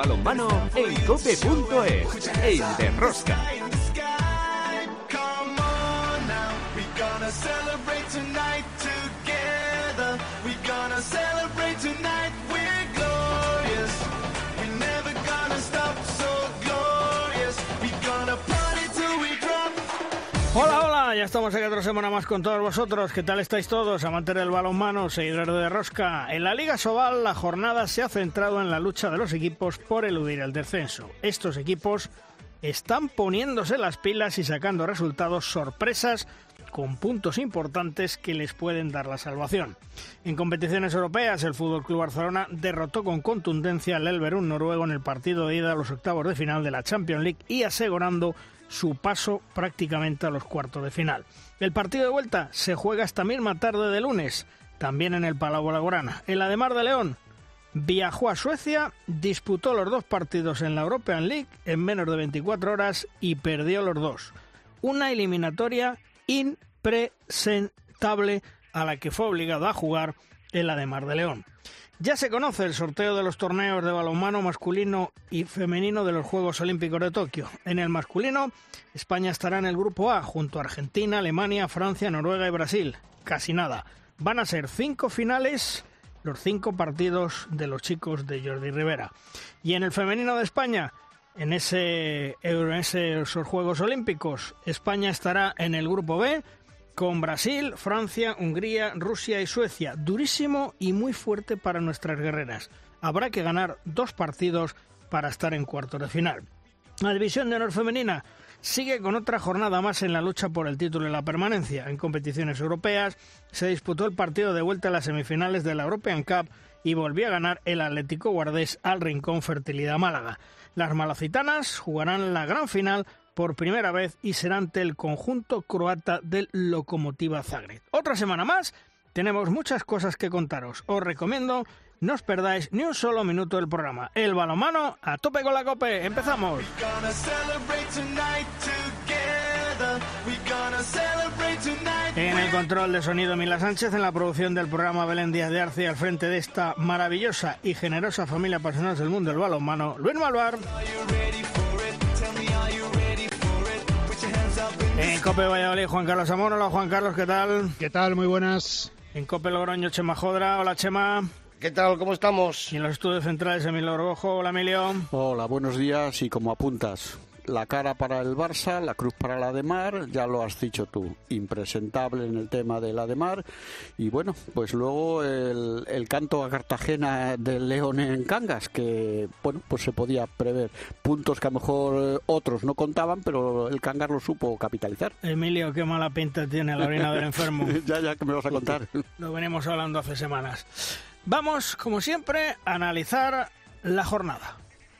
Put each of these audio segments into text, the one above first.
balonmano en cope.es, el de Rosca. Ya estamos aquí otra semana más con todos vosotros. ¿Qué tal estáis todos? Amantes del balonmano, seguidores de Rosca. En la Liga Sobal la jornada se ha centrado en la lucha de los equipos por eludir el descenso. Estos equipos están poniéndose las pilas y sacando resultados sorpresas con puntos importantes que les pueden dar la salvación. En competiciones europeas, el Fútbol Club Barcelona derrotó con contundencia al Elverún noruego en el partido de ida a los octavos de final de la Champions League y asegurando su paso prácticamente a los cuartos de final. El partido de vuelta se juega esta misma tarde de lunes, también en el Palau Blaugrana. El Ademar de León viajó a Suecia, disputó los dos partidos en la European League en menos de 24 horas y perdió los dos. Una eliminatoria impresentable a la que fue obligado a jugar el Ademar de León. Ya se conoce el sorteo de los torneos de balonmano masculino y femenino de los Juegos Olímpicos de Tokio. En el masculino, España estará en el grupo A junto a Argentina, Alemania, Francia, Noruega y Brasil. Casi nada. Van a ser cinco finales, los cinco partidos de los chicos de Jordi Rivera. Y en el femenino de España, en, ese, en esos Juegos Olímpicos, España estará en el grupo B con Brasil, Francia, Hungría, Rusia y Suecia. Durísimo y muy fuerte para nuestras guerreras. Habrá que ganar dos partidos para estar en cuartos de final. La división de honor femenina sigue con otra jornada más en la lucha por el título y la permanencia. En competiciones europeas se disputó el partido de vuelta a las semifinales de la European Cup y volvió a ganar el Atlético Guardés al Rincón Fertilidad Málaga. Las malacitanas jugarán la gran final por primera vez y será ante el conjunto croata del Lokomotiva Zagreb. Otra semana más, tenemos muchas cosas que contaros. Os recomiendo no os perdáis ni un solo minuto del programa. El balomano a tope con la cope. ¡Empezamos! En el control de sonido Mila Sánchez, en la producción del programa Belén Díaz de Arce, al frente de esta maravillosa y generosa familia apasionados del mundo del balonmano, Luis Malvar. En Cope Valladolid, Juan Carlos Amor. Hola, Juan Carlos, ¿qué tal? ¿Qué tal? Muy buenas. En Cope Logroño, Chema Jodra. Hola, Chema. ¿Qué tal? ¿Cómo estamos? Y en los estudios centrales, Emilio Orgojo. Hola, Emilio. Hola, buenos días. Y como apuntas, la cara para el Barça, la cruz para la de Mar, ya lo has dicho tú, impresentable en el tema de la de Mar. Y bueno, pues luego el, el canto a Cartagena del León en Cangas, que bueno, pues se podía prever puntos que a lo mejor otros no contaban, pero el Cangas lo supo capitalizar. Emilio, qué mala pinta tiene la orina del enfermo. ya, ya que me vas a contar. Lo venimos hablando hace semanas. Vamos, como siempre, a analizar la jornada.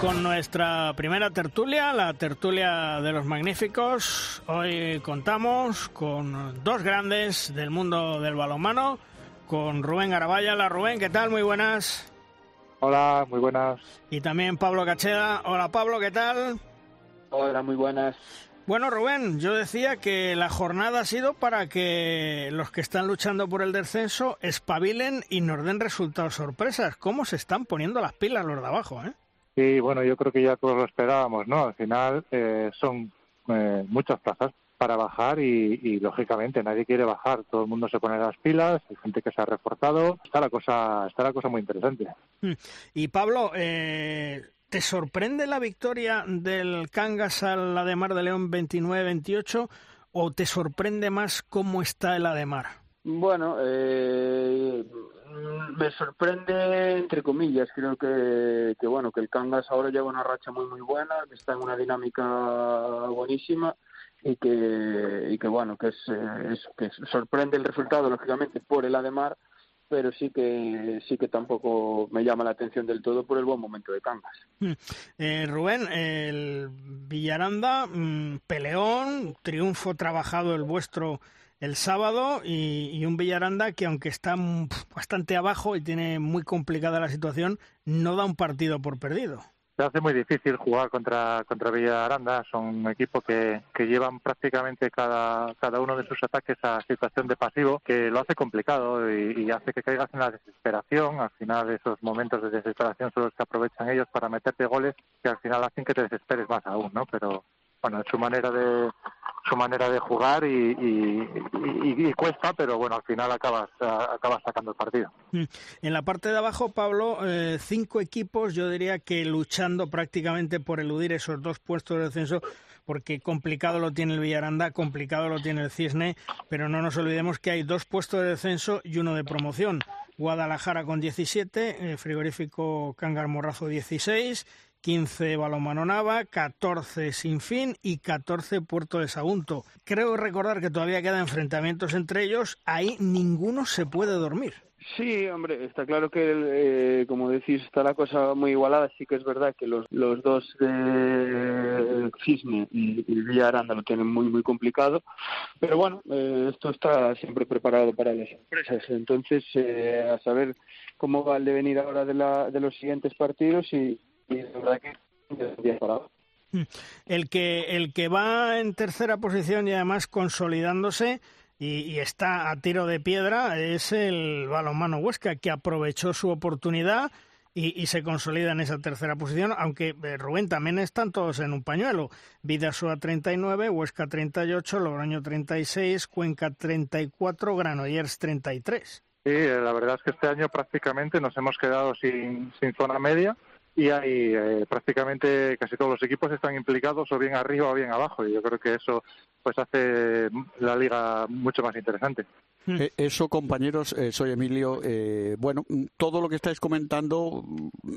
con nuestra primera tertulia, la tertulia de los magníficos. Hoy contamos con dos grandes del mundo del balonmano, con Rubén Garabaya. La Rubén, ¿qué tal? Muy buenas. Hola, muy buenas. Y también Pablo Cacheda. Hola Pablo, ¿qué tal? Hola, muy buenas. Bueno, Rubén, yo decía que la jornada ha sido para que los que están luchando por el descenso espabilen y nos den resultados sorpresas. ¿Cómo se están poniendo las pilas los de abajo, eh? Sí, bueno, yo creo que ya todos lo esperábamos, ¿no? Al final eh, son eh, muchas plazas para bajar y, y, lógicamente nadie quiere bajar, todo el mundo se pone las pilas, hay gente que se ha reforzado, está la cosa, está la cosa muy interesante. Y Pablo, eh, ¿te sorprende la victoria del Cangas al Ademar de León 29-28 o te sorprende más cómo está el Ademar? Bueno, eh, me sorprende entre comillas creo que, que bueno que el Cangas ahora lleva una racha muy muy buena que está en una dinámica buenísima y que y que bueno que es, es que sorprende el resultado lógicamente por el Ademar pero sí que sí que tampoco me llama la atención del todo por el buen momento de Cangas. Hmm. Eh, Rubén, el Villaranda, mm, peleón, triunfo trabajado el vuestro el sábado y, un Villaranda que aunque está bastante abajo y tiene muy complicada la situación, no da un partido por perdido. Se hace muy difícil jugar contra, contra Villaranda, son un equipo que, que llevan prácticamente cada, cada uno de sus ataques a situación de pasivo, que lo hace complicado y, y hace que caigas en la desesperación. Al final esos momentos de desesperación son los que aprovechan ellos para meterte goles que al final hacen que te desesperes más aún, ¿no? Pero bueno, es su manera de su manera de jugar y, y, cuesta, pero bueno, al final acabas, acabas sacando el partido. Mm. En la parte de abajo, Pablo, eh, cinco equipos, yo diría que luchando prácticamente por eludir esos dos puestos de descenso, porque complicado lo tiene el Villaranda, complicado lo tiene el Cisne, pero no nos olvidemos que hay dos puestos de descenso y uno de promoción. Guadalajara con 17, frigorífico Cangar Morrazo 16 15 Balonmano Nava, 14 Sinfín y 14 Puerto de Sagunto. Creo recordar que todavía quedan enfrentamientos entre ellos, ahí ninguno se puede dormir. Sí, hombre, está claro que, eh, como decís, está la cosa muy igualada. Sí que es verdad que los, los dos de Cisne y, Villaranda lo tienen muy, muy complicado. Pero bueno, eh, esto está siempre preparado para las empresas. Entonces, eh, a saber cómo va el devenir ahora de, la, de los siguientes partidos y, Mm. el que el que va en tercera posición y además consolidándose y, está a tiro de piedra es el balonmano Huesca que aprovechó su oportunidad y, se consolida en esa tercera posición, aunque eh, Rubén también están todos en un pañuelo. Vidasoa 39, Huesca 38, Logroño 36, Cuenca 34, Granollers 33. Sí, la verdad es que este año prácticamente nos hemos quedado sin, sin zona media y hay eh, prácticamente casi todos los equipos están implicados o bien arriba o bien abajo y yo creo que eso pues hace la liga mucho más interesante. Eh, eso, compañeros, eh, soy Emilio. Eh, bueno, todo lo que estáis comentando,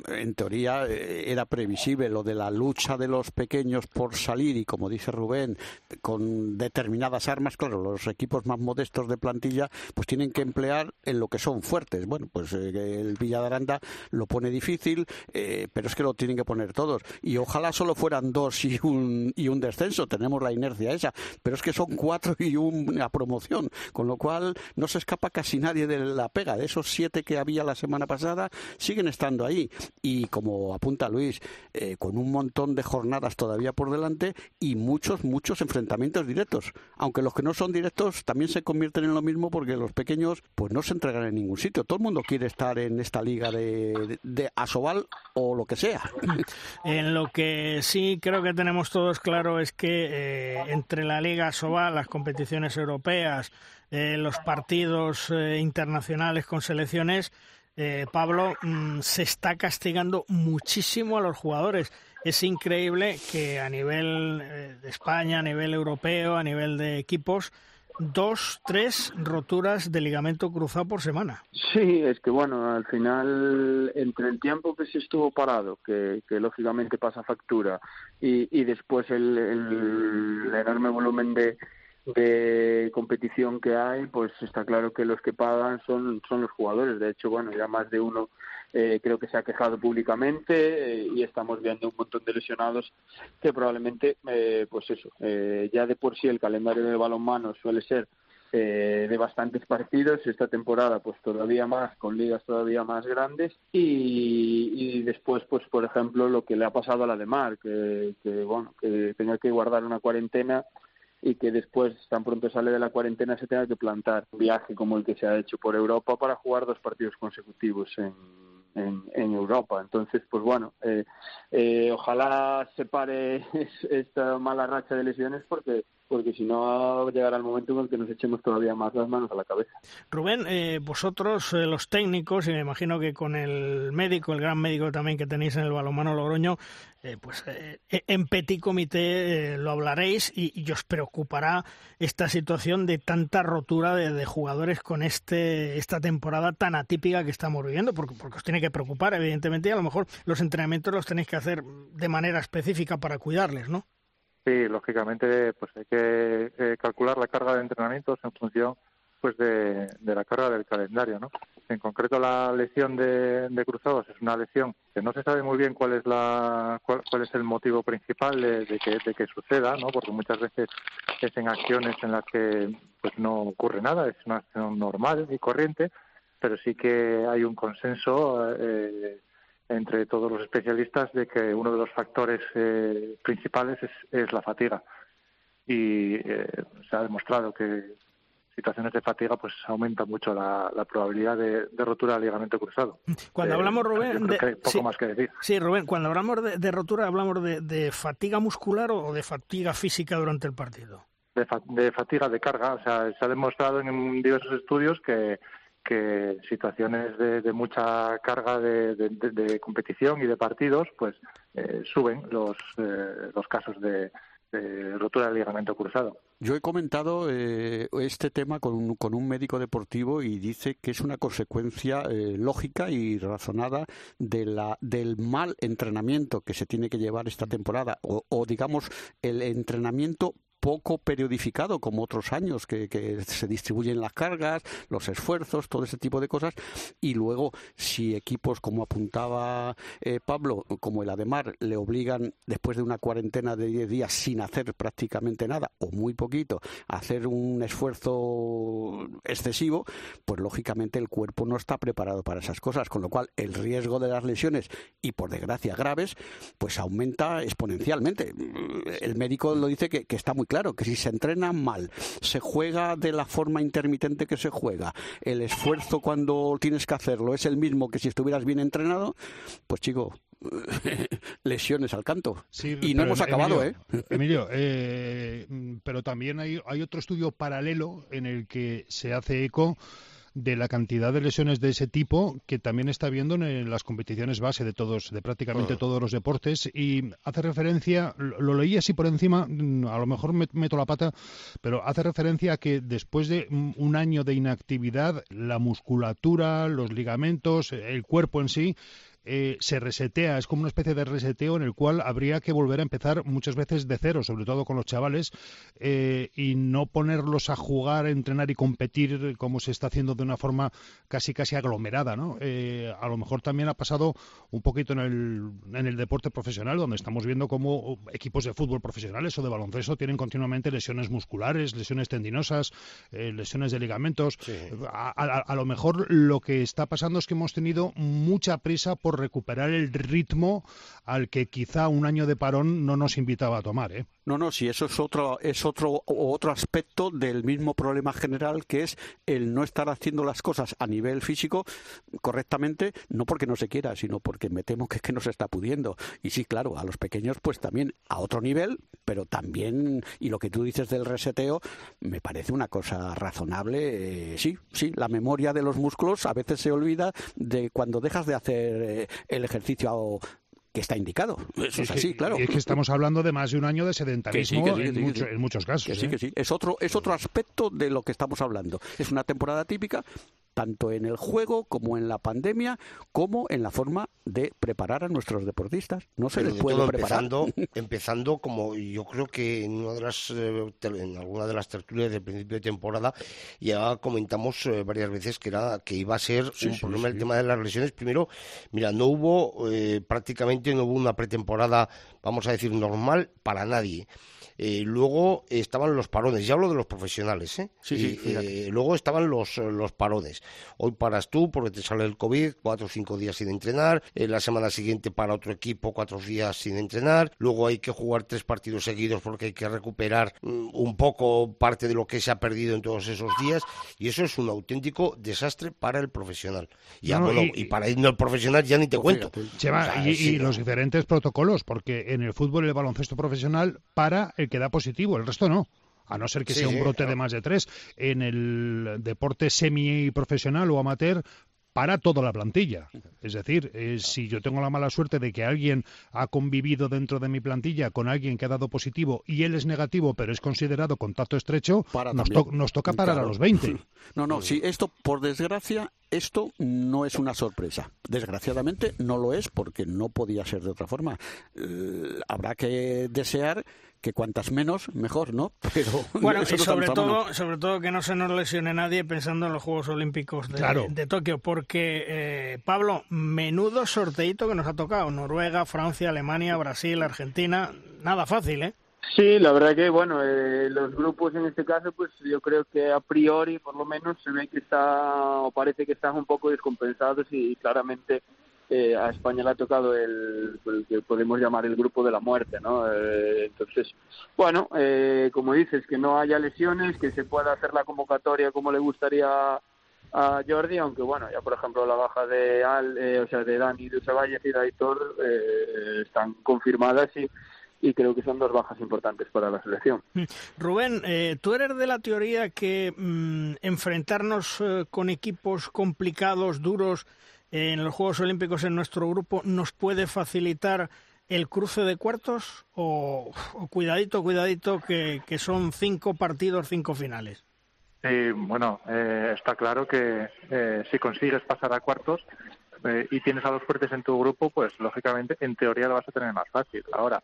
en teoría, era previsible. Lo de la lucha de los pequeños por salir y, como dice Rubén, con determinadas armas, claro, los equipos más modestos de plantilla, pues tienen que emplear en lo que son fuertes. Bueno, pues el Villadaranda lo pone difícil, pero es que lo tienen que poner todos. Y ojalá solo fueran dos y un, y un descenso. Tenemos la inercia esa. Pero es que son cuatro y una promoción. Con lo cual no se escapa casi nadie de la pega. De esos siete que había la semana pasada, siguen estando ahí. Y como apunta Luis, eh, con un montón de jornadas todavía por delante y muchos, muchos enfrentamientos directos. Aunque los que no son directos también se convierten en lo mismo porque los pequeños pues no se entregan en ningún sitio. Todo el mundo quiere estar en esta liga de, de, Asobal o lo que sea. En lo que sí creo que tenemos todos claro es que eh, entre la Liga Asobal, las competiciones europeas, eh, los partidos eh, internacionales con selecciones, eh, Pablo, mm, se está castigando muchísimo a los jugadores. Es increíble que a nivel de España, a nivel europeo, a nivel de equipos, dos, tres roturas de ligamento cruzado por semana. Sí, es que bueno, al final, entre el tiempo que se estuvo parado, que, lógicamente pasa factura, y, después el enorme volumen de, de competición que hay, pues está claro que los que pagan son, son los jugadores. De hecho, bueno, ya más de uno eh, creo que se ha quejado públicamente eh, y estamos viendo un montón de lesionados que probablemente, eh, pues eso, ya de por sí el calendario de balonmano suele ser de bastantes partidos esta temporada pues todavía más con ligas todavía más grandes y, y después pues por ejemplo lo que le ha pasado a la de Mar que, que bueno que tenía que guardar una cuarentena y que después, tan pronto sale de la cuarentena, se tenga que plantar un viaje como el que se ha hecho por Europa para jugar dos partidos consecutivos en, en, Europa. Entonces, pues bueno, eh, eh, ojalá se pare esta mala racha de lesiones porque porque si no llegará el momento en el que nos echemos todavía más las manos a la cabeza. Rubén, eh, vosotros eh, los técnicos, y me imagino que con el médico, el gran médico también que tenéis en el balonmano Logroño, eh, pues en petit comité lo hablaréis y, os preocupará esta situación de tanta rotura de, jugadores con este esta temporada tan atípica que estamos viviendo, porque, porque os tiene que preocupar, evidentemente, y a lo mejor los entrenamientos los tenéis que hacer de manera específica para cuidarles, ¿no? Sí, lógicamente pues hay que eh, calcular la carga de entrenamientos en función después de, la carga del calendario, ¿no? En concreto, la lesión de, Cruzados es una lesión que no se sabe muy bien cuál es la cuál, es el motivo principal de, que, de que suceda, ¿no? Porque muchas veces es en acciones en las que pues no ocurre nada, es una acción normal y corriente, pero sí que hay un consenso eh, entre todos los especialistas de que uno de los factores eh, principales es, la fatiga y eh, se ha demostrado que situaciones de fatiga pues aumenta mucho la, probabilidad de, rotura del ligamento cruzado. Cuando hablamos, Rubén, de, poco sí, más que decir. Sí, Rubén, cuando hablamos de, rotura, ¿hablamos de, fatiga muscular o de fatiga física durante el partido? De, fatiga de carga, o sea, se ha demostrado en diversos estudios que, que situaciones de, mucha carga de, competición y de partidos, pues eh, suben los, eh, los casos de, rotura del ligamento cruzado. Yo he comentado eh, este tema con un, con un, médico deportivo y dice que es una consecuencia eh, lógica y razonada de la, del mal entrenamiento que se tiene que llevar esta temporada o, o digamos el entrenamiento poco periodificado como otros años, que, se distribuyen las cargas, los esfuerzos, todo ese tipo de cosas. Y luego, si equipos, como apuntaba eh, Pablo, como el Ademar, le obligan después de una cuarentena de 10 días sin hacer prácticamente nada o muy poquito, a hacer un esfuerzo excesivo, pues lógicamente el cuerpo no está preparado para esas cosas, con lo cual el riesgo de las lesiones y por desgracia graves, pues aumenta exponencialmente. El médico lo dice que, que está muy claro que si se entrena mal, se juega de la forma intermitente que se juega, el esfuerzo cuando tienes que hacerlo es el mismo que si estuvieras bien entrenado, pues chico, lesiones al canto. y no hemos acabado, ¿eh? Emilio, ¿eh? pero también hay, hay otro estudio paralelo en el que se hace eco de la cantidad de lesiones de ese tipo que también está viendo en las competiciones base de todos, de prácticamente ah. todos los deportes y hace referencia, lo, leí así por encima, mm, a lo mejor meto la pata, pero hace referencia a que después de un año de inactividad, la musculatura, los ligamentos, el cuerpo en sí eh, se resetea, es como una especie de reseteo en el cual habría que volver a empezar muchas veces de cero, sobre todo con los chavales, eh, y no ponerlos a jugar, entrenar y competir como se está haciendo de una forma casi casi aglomerada, ¿no? Eh, a lo mejor también ha pasado un poquito en el, en el deporte profesional, donde estamos viendo cómo equipos de fútbol profesionales o de baloncesto tienen continuamente lesiones musculares, lesiones tendinosas, lesiones de ligamentos. a lo mejor lo que está pasando es que hemos tenido mucha prisa por recuperar el ritmo al que quizá un año de parón no nos invitaba a tomar. ¿eh? No, no, sí, eso es otro, es otro, otro aspecto del mismo problema general que es el no estar haciendo las cosas a nivel físico correctamente, no porque no se quiera, sino porque me temo que es que no se está pudiendo. Y sí, claro, a los pequeños pues también a otro nivel, pero también, y lo que tú dices del reseteo, me parece una cosa razonable. Eh, sí, sí, la memoria de los músculos a veces se olvida de cuando dejas de hacer el ejercicio que está indicado. Eso es así, claro. Y es que estamos hablando de más de un año de sedentarismo en, muchos casos. sí, ¿eh? que sí. Es otro, es otro aspecto de lo que estamos hablando. Es una temporada típica, tanto en el juego como en la pandemia, como en la forma de preparar a nuestros deportistas. No se les puede preparar. Empezando, empezando como yo creo que en una de las eh, en alguna de las tertulias del principio de temporada ya comentamos eh, varias veces que era que iba a ser un problema el tema de las lesiones. Primero, mira, no hubo eh, prácticamente no hubo una pretemporada, vamos a decir normal para nadie. Eh, luego estaban los parones, ya hablo de los profesionales, ¿eh? Sí, eh, luego estaban los, los parones. Hoy paras tú porque te sale el COVID, cuatro o cinco días sin entrenar. la semana siguiente para otro equipo, cuatro días sin entrenar. Luego hay que jugar tres partidos seguidos porque hay que recuperar mm, un poco parte de lo que se ha perdido en todos esos días. Y eso es un auténtico desastre para el profesional. y, y, para el profesional ya ni te pues cuento. y, los diferentes protocolos, porque en el fútbol y el baloncesto profesional para el que da positivo, el resto no a no ser que sea un brote de más de tres. En el deporte semi-profesional o amateur, para toda la plantilla. Es decir, eh, si yo tengo la mala suerte de que alguien ha convivido dentro de mi plantilla con alguien que ha dado positivo y él es negativo, pero es considerado contacto estrecho, nos, toca parar a los 20. No, no, sí, esto por desgracia esto no es una sorpresa. Desgraciadamente no lo es porque no podía ser de otra forma. Eh, habrá que desear que cuantas menos, mejor, ¿no? Pero bueno, y sobre todo, sobre todo que no se nos lesione nadie pensando en los Juegos Olímpicos de, Tokio, porque, eh, Pablo, menudo sorteito que nos ha tocado. Noruega, Francia, Alemania, Brasil, Argentina, nada fácil, ¿eh? Sí, la verdad que, bueno, eh, los grupos en este caso, pues yo creo que a priori, por lo menos, se ve que está, o parece que están un poco descompensados y claramente eh, a España le ha tocado el, que podemos llamar el grupo de la muerte, ¿no? Eh, entonces, bueno, eh, como dices, que no haya lesiones, que se pueda hacer la convocatoria como le gustaría a Jordi, aunque bueno, ya por ejemplo la baja de Al, o sea, de Dani de Usavalles y de Aitor están confirmadas y y creo que son dos bajas importantes para la selección. Rubén, tú eres de la teoría que mm, enfrentarnos con equipos complicados, duros, en los Juegos Olímpicos en nuestro grupo nos puede facilitar el cruce de cuartos o, cuidadito, cuidadito, que, son cinco partidos, cinco finales? Sí, bueno, eh, está claro que eh, si consigues pasar a cuartos eh, y tienes a los fuertes en tu grupo, pues lógicamente en teoría lo vas a tener más fácil. Ahora,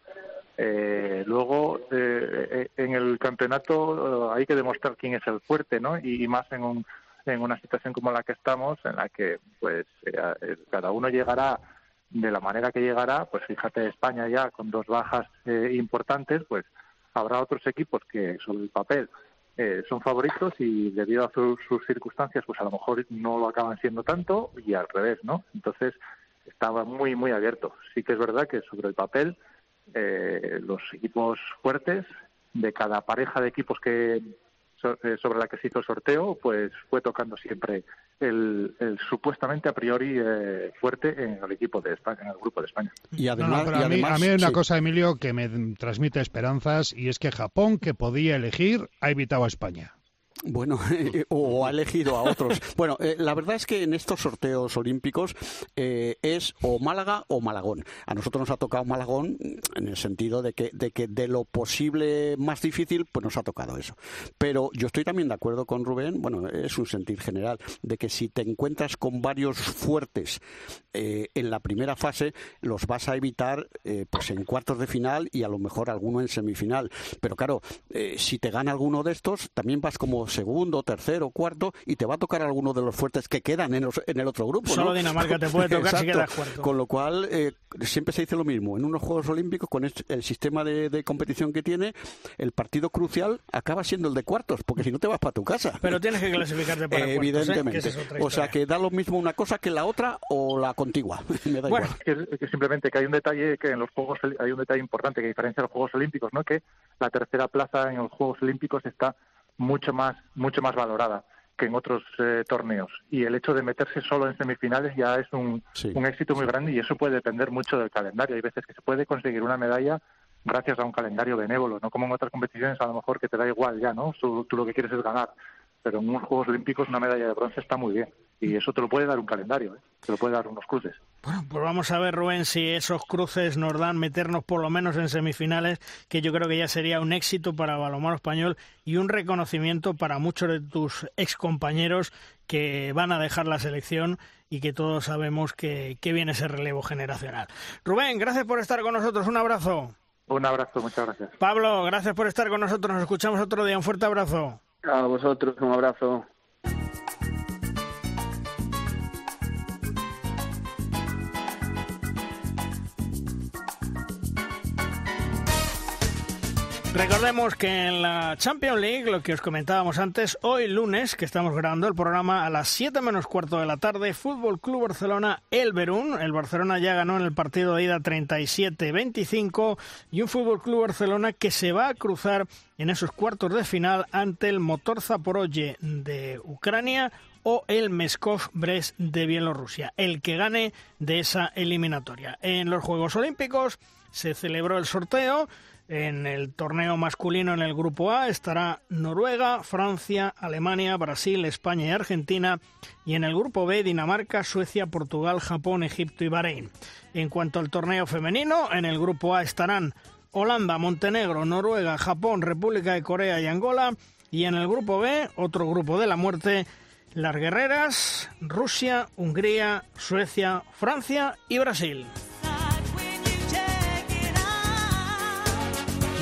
luego en el campeonato hay que demostrar quién es el fuerte, ¿no? y más en un en una situación como la que estamos, en la que pues eh, eh, cada uno llegará de la manera que llegará, pues fíjate España ya con dos bajas eh, importantes, pues habrá otros equipos que sobre el papel son favoritos y debido a sus circunstancias, pues a lo mejor no lo acaban siendo tanto y al revés, ¿no? Entonces estaba muy muy abierto. Sí que es verdad que sobre el papel los equipos fuertes de cada pareja de equipos que eh, sobre la que se hizo el sorteo, pues fue tocando siempre el, supuestamente a priori eh, fuerte en el equipo de España, en el grupo de España. Y además, a, mí, hay una cosa, Emilio, que me transmite esperanzas y es que Japón, que podía elegir, ha evitado a España. Bueno, eh, o ha elegido a otros. Bueno, eh, la verdad es que en estos sorteos olímpicos eh, es o Málaga o Malagón. A nosotros nos ha tocado Malagón en el sentido de que, de que de lo posible más difícil, pues nos ha tocado eso. Pero yo estoy también de acuerdo con Rubén, bueno, es un sentir general, de que si te encuentras con varios fuertes en la primera fase, los vas a evitar pues en cuartos de final y a lo mejor alguno en semifinal. Pero claro, si te gana alguno de estos, también vas como segundo, tercero, cuarto y te va a tocar alguno de los fuertes que quedan en, el otro grupo. Solo Dinamarca te puede tocar si quedas cuarto. Con lo cual, eh, siempre se dice lo mismo. En unos Juegos Olímpicos, con el sistema de, competición que tiene, el partido crucial acaba siendo el de cuartos, porque si no te vas para tu casa. Pero tienes que clasificarte para ¿eh? Evidentemente. o sea, que da lo mismo una cosa que la otra o la contigua. bueno, que, simplemente que hay un detalle que en los Juegos hay un detalle importante que diferencia los Juegos Olímpicos, ¿no? Que la tercera plaza en los Juegos Olímpicos está mucho más, mucho más valorada que en otros eh, torneos. Y el hecho de meterse solo en semifinales ya es un, un éxito muy grande y eso puede depender mucho del calendario. Hay veces que se puede conseguir una medalla gracias a un calendario benévolo, no como en otras competiciones a lo mejor que te da igual ya, ¿no? tú lo que quieres es ganar pero en unos Juegos Olímpicos una medalla de bronce está muy bien. Y eso te lo puede dar un calendario, ¿eh? te lo puede dar unos cruces. Bueno, pues vamos a ver, Rubén, si esos cruces nos dan meternos por lo menos en semifinales, que yo creo que ya sería un éxito para el balonmano español y un reconocimiento para muchos de tus excompañeros que van a dejar la selección y que todos sabemos que, que viene ese relevo generacional. Rubén, gracias por estar con nosotros. Un abrazo. Un abrazo, muchas gracias. Pablo, gracias por estar con nosotros. Nos escuchamos otro día. Un fuerte abrazo. A vosotros, un abrazo. Recordemos que en la Champions League, lo que os comentábamos antes, hoy lunes, que estamos grabando el programa a las 7 menos cuarto de la tarde, Fútbol Club Barcelona, el Berún. El Barcelona ya ganó en el partido de ida 37-25 y un Fútbol Club Barcelona que se va a cruzar en esos cuartos de final ante el Motor Zaporoye de Ucrania o el Meskov Brest de Bielorrusia, el que gane de esa eliminatoria. En los Juegos Olímpicos se celebró el sorteo en el torneo masculino en el grupo A estará Noruega, Francia, Alemania, Brasil, España y Argentina. Y en el grupo B Dinamarca, Suecia, Portugal, Japón, Egipto y Bahrein. En cuanto al torneo femenino, en el grupo A estarán Holanda, Montenegro, Noruega, Japón, República de Corea y Angola. Y en el grupo B, otro grupo de la muerte, las guerreras, Rusia, Hungría, Suecia, Francia y Brasil.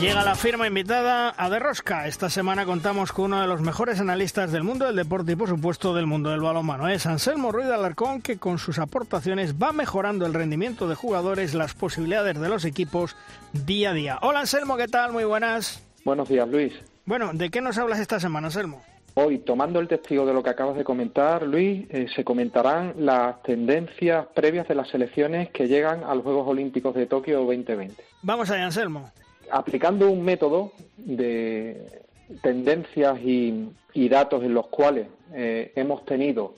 Llega la firma invitada a De Rosca. Esta semana contamos con uno de los mejores analistas del mundo del deporte y, por supuesto, del mundo del balonmano. Es Anselmo Ruiz Alarcón, que con sus aportaciones va mejorando el rendimiento de jugadores, las posibilidades de los equipos día a día. Hola Anselmo, ¿qué tal? Muy buenas. Buenos días, Luis. Bueno, ¿de qué nos hablas esta semana, Anselmo? Hoy, tomando el testigo de lo que acabas de comentar, Luis, eh, se comentarán las tendencias previas de las selecciones que llegan a los Juegos Olímpicos de Tokio 2020. Vamos allá, Anselmo aplicando un método de tendencias y, datos en los cuales eh, hemos tenido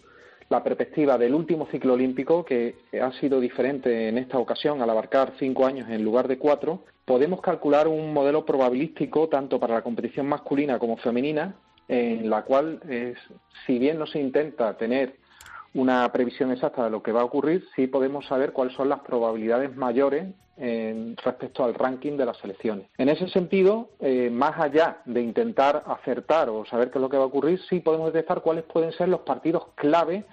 la perspectiva del último ciclo olímpico, que ha sido diferente en esta ocasión al abarcar cinco años en lugar de cuatro, podemos calcular un modelo probabilístico tanto para la competición masculina como femenina, en la cual, si bien no se intenta tener una previsión exacta de lo que va a ocurrir, sí podemos saber cuáles son las probabilidades mayores respecto al ranking de las selecciones. En ese sentido, eh, más allá de intentar acertar o saber qué es lo que va a ocurrir, sí podemos detectar cuáles pueden ser los partidos clave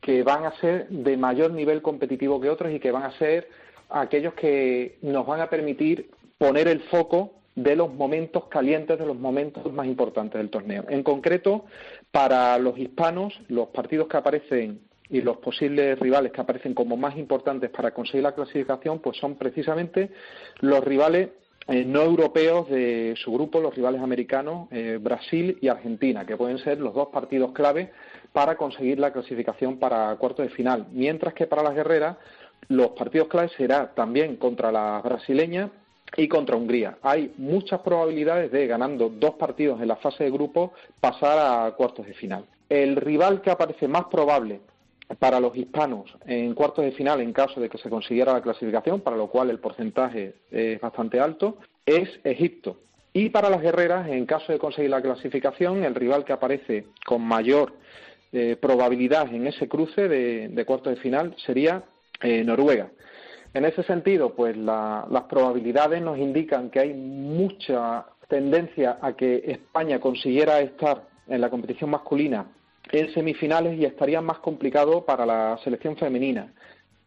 que van a ser de mayor nivel competitivo que otros y que van a ser aquellos que nos van a permitir poner el foco de los momentos calientes, de los momentos más importantes del torneo. En concreto, para los hispanos, los partidos que aparecen y los posibles rivales que aparecen como más importantes para conseguir la clasificación, pues son precisamente los rivales eh, no europeos de su grupo, los rivales americanos, eh, Brasil y Argentina, que pueden ser los dos partidos clave para conseguir la clasificación para cuartos de final. Mientras que para las guerreras, los partidos clave será también contra las brasileñas y contra Hungría. Hay muchas probabilidades de, ganando dos partidos en la fase de grupo, pasar a cuartos de final. El rival que aparece más probable para los hispanos en cuartos de final en caso de que se consiguiera la clasificación, para lo cual el porcentaje es bastante alto, es Egipto. Y para las guerreras, en caso de conseguir la clasificación, el rival que aparece con mayor eh, probabilidad en ese cruce de, cuartos de final sería eh, Noruega. En ese sentido, pues las probabilidades nos indican que hay mucha tendencia a que España consiguiera estar en la competición masculina en semifinales y estaría más complicado para la selección femenina,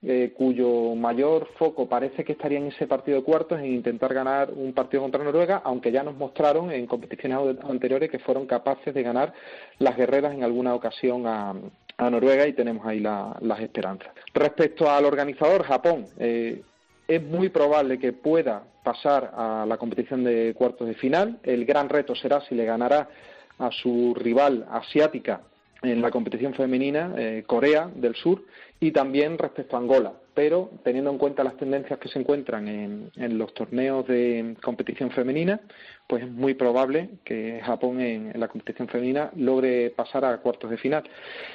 eh, cuyo mayor foco parece que estaría en ese partido de cuartos, en intentar ganar un partido contra Noruega, aunque ya nos mostraron en competiciones anteriores que fueron capaces de ganar las guerreras en alguna ocasión a, Noruega y tenemos ahí las esperanzas. Respecto al organizador, Japón, eh, es muy probable que pueda pasar a la competición de cuartos de final. El gran reto será si le ganará a su rival asiática en la competición femenina, eh, Corea del Sur, y también respecto a Angola. Pero teniendo en cuenta las tendencias que se encuentran en, los torneos de competición femenina, pues es muy probable que Japón en, la competición femenina logre pasar a cuartos de final.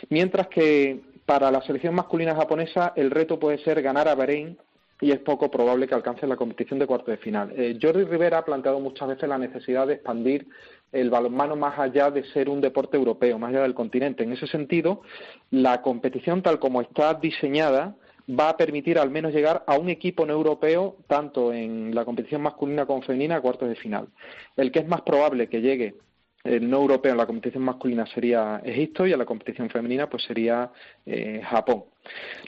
Mientras que para la selección masculina japonesa el reto puede ser ganar a Bahrein y es poco probable que alcance la competición de cuartos de final. Eh, Jordi Rivera ha planteado muchas veces la necesidad de expandir el balonmano más allá de ser un deporte europeo, más allá del continente. En ese sentido, la competición tal como está diseñada va a permitir al menos llegar a un equipo no europeo tanto en la competición masculina como femenina a cuartos de final. El que es más probable que llegue el no europeo en la competición masculina sería Egipto y en la competición femenina pues sería eh, Japón.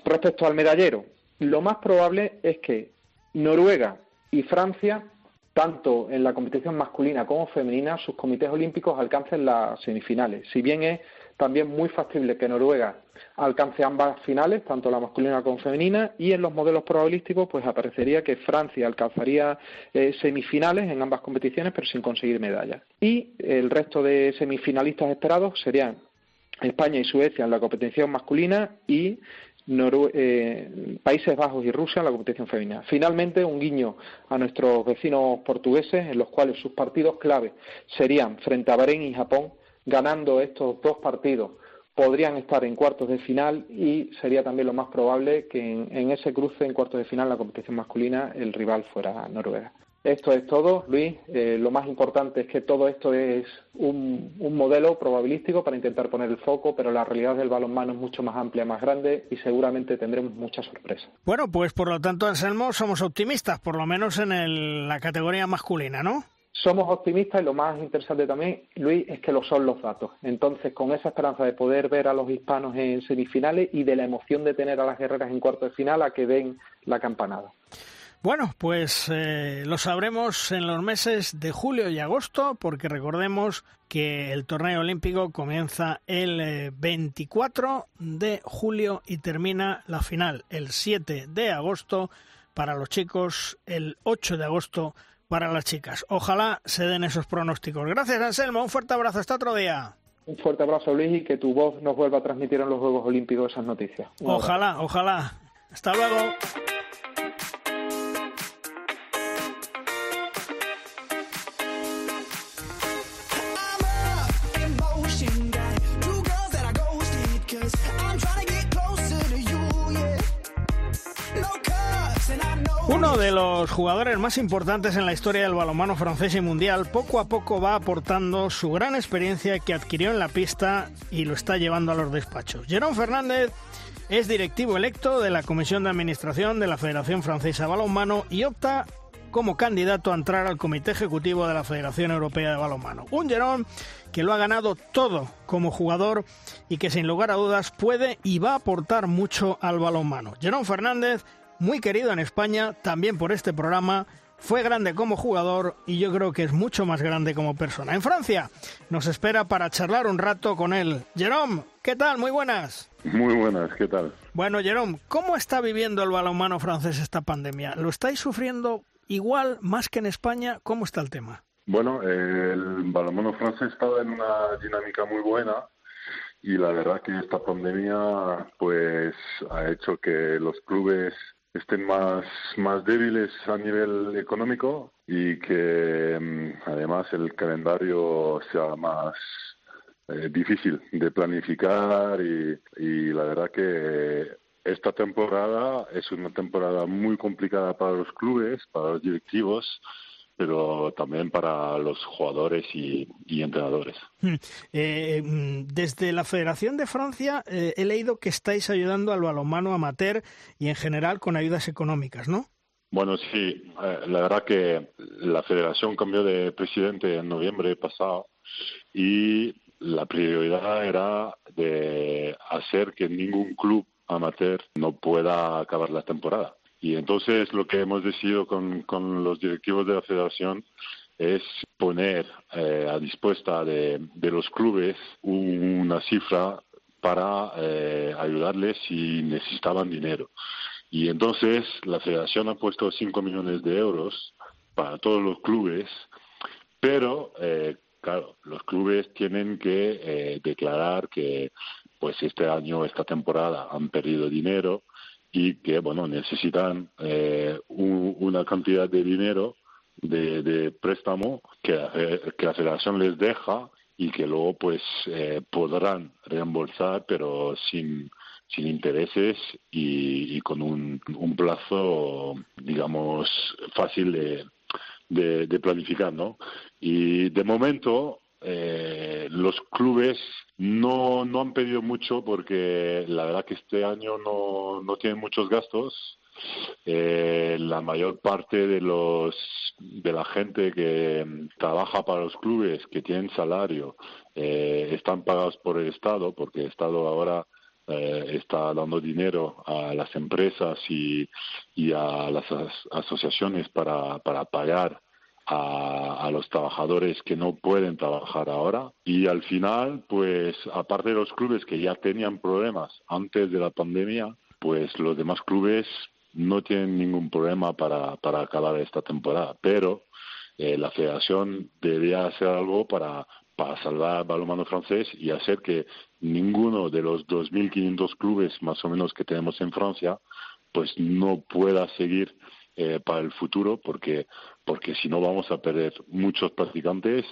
Respecto al medallero, lo más probable es que Noruega y Francia tanto en la competición masculina como femenina, sus comités olímpicos alcancen las semifinales. Si bien es también muy factible que Noruega alcance ambas finales, tanto la masculina como femenina, y en los modelos probabilísticos, pues aparecería que Francia alcanzaría eh, semifinales en ambas competiciones, pero sin conseguir medallas. Y el resto de semifinalistas esperados serían España y Suecia en la competición masculina y eh, Países Bajos y Rusia en la competición femenina. Finalmente, un guiño a nuestros vecinos portugueses, en los cuales sus partidos clave serían frente a Bahrein y Japón, ganando estos dos partidos podrían estar en cuartos de final y sería también lo más probable que en, ese cruce en cuartos de final en la competición masculina el rival fuera Noruega. Esto es todo, Luis. Eh, lo más importante es que todo esto es un, modelo probabilístico para intentar poner el foco, pero la realidad del balonmano es mucho más amplia, más grande y seguramente tendremos muchas sorpresas. Bueno, pues por lo tanto, Anselmo, somos optimistas, por lo menos en la categoría masculina, ¿no? somos optimistas y lo más interesante también, Luis, es que lo son los datos. Entonces, con esa esperanza de poder ver a los hispanos en semifinales y de la emoción de tener a las guerreras en cuarto de final a que den la campanada. Bueno, pues eh, lo sabremos en los meses de julio y agosto, porque recordemos que el torneo olímpico comienza el 24 eh, de julio y termina la final el 7 de agosto para los chicos, el 8 de agosto para las chicas. Ojalá se den esos pronósticos. Gracias, Anselmo. Un fuerte abrazo. Hasta otro día. Un fuerte abrazo, Luis, y que tu voz nos vuelva a transmitir en los Juegos Olímpicos esas noticias. ojalá, ojalá. Hasta luego. De los jugadores más importantes en la historia del balonmano francés y mundial poco a poco va aportando su gran experiencia que adquirió en la pista y lo está llevando a los despachos. Jerón Fernández es directivo electo de la Comisión de Administración de la Federación Francesa de Balonmano y opta como candidato a entrar al Comité Ejecutivo de la Federación Europea de Balonmano. Un Jerón que lo ha ganado todo como jugador y que sin lugar a dudas puede y va a aportar mucho al balonmano. Jerón Fernández muy querido en España, también por este programa. Fue grande como jugador y yo creo que es mucho más grande como persona. En Francia nos espera para charlar un rato con él. Jerome, ¿qué tal? Muy buenas. Muy buenas, ¿qué tal? Bueno, Jerome, ¿cómo está viviendo el balonmano francés esta pandemia? ¿Lo estáis sufriendo igual, más que en España? ¿Cómo está el tema? Bueno, el balonmano francés está en una dinámica muy buena y la verdad que esta pandemia pues ha hecho que los clubes estén más, más débiles a nivel económico y que mm, además el calendario sea más eh, difícil de planificar y, y la verdad que esta temporada es una temporada muy complicada para los clubes, para los directivos, pero también para los jugadores y, entrenadores. Hmm. Eh, mm, desde la Federación de Francia eh, he leído que estáis ayudando al balonmano amateur y en general con ayudas económicas, ¿no? Bueno, sí, eh, la verdad que la federación cambió de presidente en noviembre pasado y la prioridad era de hacer que ningún club amateur no pueda acabar la temporada. Y entonces lo que hemos decidido con, con los directivos de la federación es poner eh, a dispuesta de, de, los clubes una cifra para eh, ayudarles si necesitaban dinero. Y entonces la federación ha puesto 5 millones de euros para todos los clubes, pero eh, claro, los clubes tienen que eh, declarar que pues este año, esta temporada han perdido dinero y que bueno necesitan eh, una cantidad de dinero de, préstamo que, eh, que, la federación les deja y que luego pues eh, podrán reembolsar pero sin sin intereses y, con un, un, plazo digamos fácil de, de, de planificar no y de momento eh, los clubes no, no han pedido mucho porque la verdad que este año no, no tienen muchos gastos. Eh, la mayor parte de los de la gente que trabaja para los clubes que tienen salario eh, están pagados por el Estado porque el Estado ahora eh, está dando dinero a las empresas y, y a las asociaciones para, para pagar a, los trabajadores que no pueden trabajar ahora. Y al final, pues aparte de los clubes que ya tenían problemas antes de la pandemia, pues los demás clubes no tienen ningún problema para, para acabar esta temporada, pero eh, la federación debería hacer algo para, para salvar al balonmano francés y hacer que ninguno de los 2.500 clubes más o menos que tenemos en Francia pues no pueda seguir eh, para el futuro porque porque si no vamos a perder muchos practicantes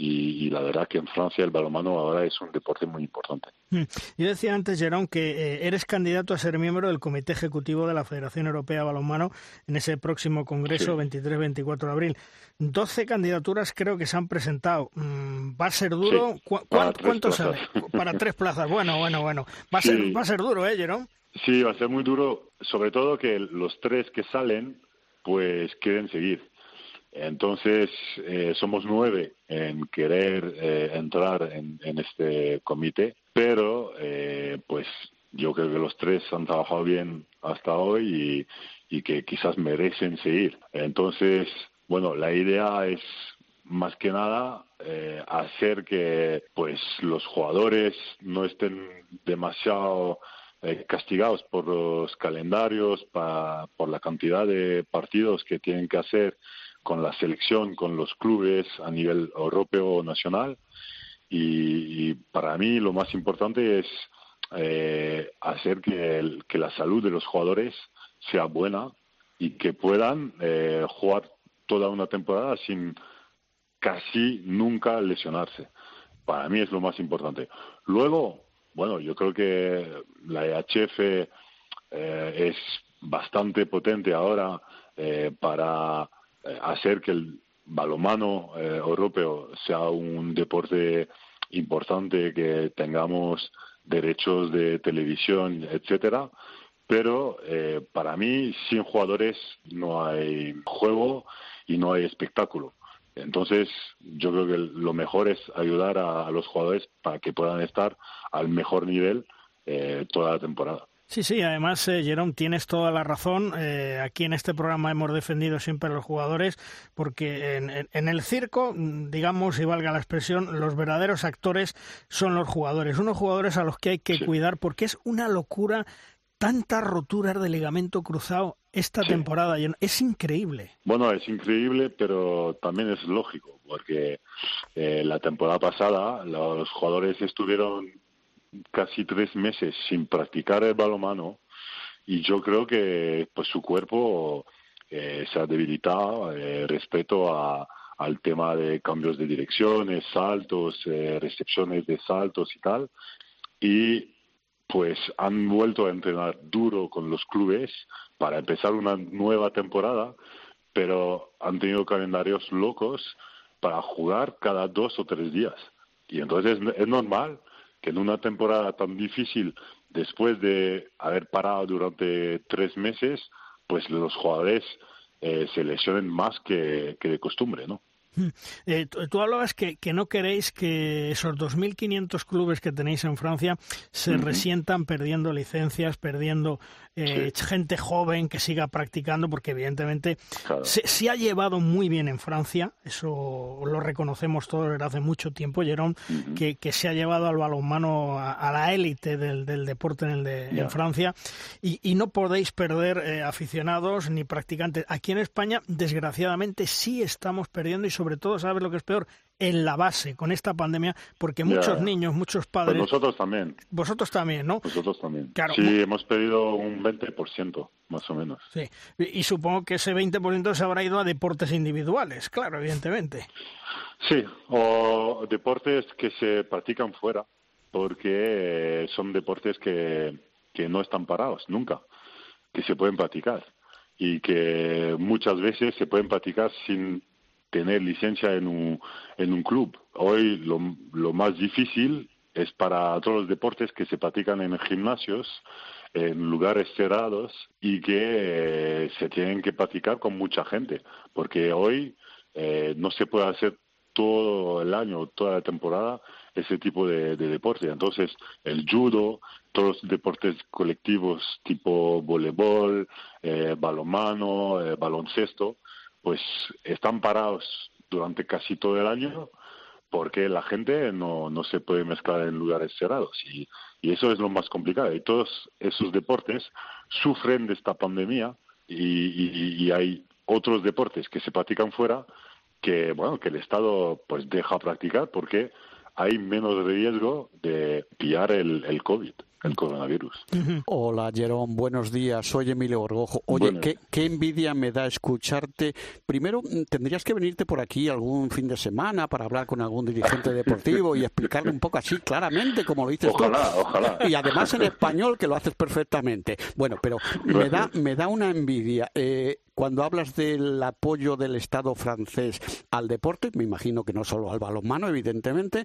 y, la verdad que en Francia el balonmano ahora es un deporte muy importante. Hmm. Yo decía antes, Jerón, que eh, eres candidato a ser miembro del Comité Ejecutivo de la Federación Europea de Balonmano en ese próximo Congreso 23-24 de abril. 12 candidaturas creo que se han presentado. Mm, ¿Va a ser duro? ¿Cuánto sale? Para tres plazas. Bueno, bueno, bueno. Va a, ser, va a ser duro, ¿eh, Jerón? Sí, va a ser muy duro, sobre todo que los tres que salen, pues quieren seguir Entonces, eh, somos nueve en querer eh, entrar en, este comité, pero eh, pues yo creo que los tres han trabajado bien hasta hoy y, que quizás merecen seguir. Entonces, bueno, la idea es más que nada eh, hacer que pues los jugadores no estén demasiado eh, castigados por los calendarios, por la cantidad de partidos que tienen que hacer con la selección, con los clubes a nivel europeo o nacional. Y, para mí lo más importante es eh, hacer que, la salud de los jugadores sea buena y que puedan jugar toda una temporada sin casi nunca lesionarse. Para mí es lo más importante. Luego, bueno, yo creo que la EHF eh, es bastante potente ahora eh, para eh, hacer que el balomano europeo sea un deporte importante, que tengamos derechos de televisión, etcétera. Pero para mí, sin jugadores no hay juego y no hay espectáculo. Entonces, yo creo que lo mejor es ayudar a, los jugadores para que puedan estar al mejor nivel eh, toda la temporada. Sí, sí, además, eh, Jerome, tienes toda la razón. Eh, aquí en este programa hemos defendido siempre a los jugadores porque en, el circo, digamos, y valga la expresión, los verdaderos actores son los jugadores. Unos jugadores a los que hay que cuidar porque es una locura tantas roturas de ligamento cruzado esta temporada. Es increíble. Bueno, es increíble, pero también es lógico, porque eh, la temporada pasada los jugadores estuvieron casi tres meses sin practicar el balonmano y yo creo que pues su cuerpo eh, se ha debilitado eh, respecto a, al tema de cambios de direcciones, saltos, recepciones de saltos y tal. Y pues han vuelto a entrenar duro con los clubes para empezar una nueva temporada, pero han tenido calendarios locos para jugar cada dos o tres días. Y entonces es normal que en una temporada tan difícil, después de haber parado durante tres meses, pues los jugadores eh, se lesionen más que, que de costumbre, ¿no? Eh, tú hablabas que, que, no queréis que esos 2.500 clubes que tenéis en Francia se resientan perdiendo licencias, perdiendo eh, gente joven que siga practicando, porque evidentemente se, ha llevado muy bien en Francia, eso lo reconocemos todos desde hace mucho tiempo, Jerón, que, que, se ha llevado al balonmano a, la élite del, del, deporte en, el de, en Francia, y, y, no podéis perder eh, aficionados ni practicantes. Aquí en España, desgraciadamente, sí estamos perdiendo, y sobre todo, ¿sabes lo que es peor? En la base con esta pandemia, porque muchos niños, muchos pues padres... nosotros también. Vosotros también, ¿no? Nosotros también. Sí, hemos pedido un 20%, más o menos. Sí, y, supongo que ese 20% se habrá ido a deportes individuales, claro, evidentemente. Sí, o deportes que se practican fuera, porque son deportes que, que no están parados nunca, que se pueden practicar y que muchas veces se pueden practicar sin tener licencia en un, en un club. Hoy lo, lo más difícil es para todos los deportes que se practican en gimnasios, en lugares cerrados y que eh, se tienen que practicar con mucha gente, porque hoy eh, no se puede hacer todo el año, toda la temporada, ese tipo de, deporte. Entonces, el judo, todos los deportes colectivos tipo voleibol, eh, balonmano, eh, baloncesto, pues están parados durante casi todo el año porque la gente no, no se puede mezclar en lugares cerrados y, y eso es lo más complicado. Y todos esos deportes sufren de esta pandemia y, y, hay otros deportes que se practican fuera que bueno que el Estado pues deja practicar porque hay menos riesgo de pillar el, el COVID el coronavirus. Hola, Jerón, buenos días. Soy Emilio Orgojo. Oye, qué, envidia me da escucharte. Primero, mm, tendrías que venirte por aquí algún fin de semana para hablar con algún dirigente deportivo y explicarle un poco así claramente, como lo dices ojalá, Ojalá, Y además en español, que lo haces perfectamente. Bueno, pero me da, me da una envidia. Eh, cuando hablas del apoyo del Estado francés al deporte, me imagino que no solo al balonmano, evidentemente,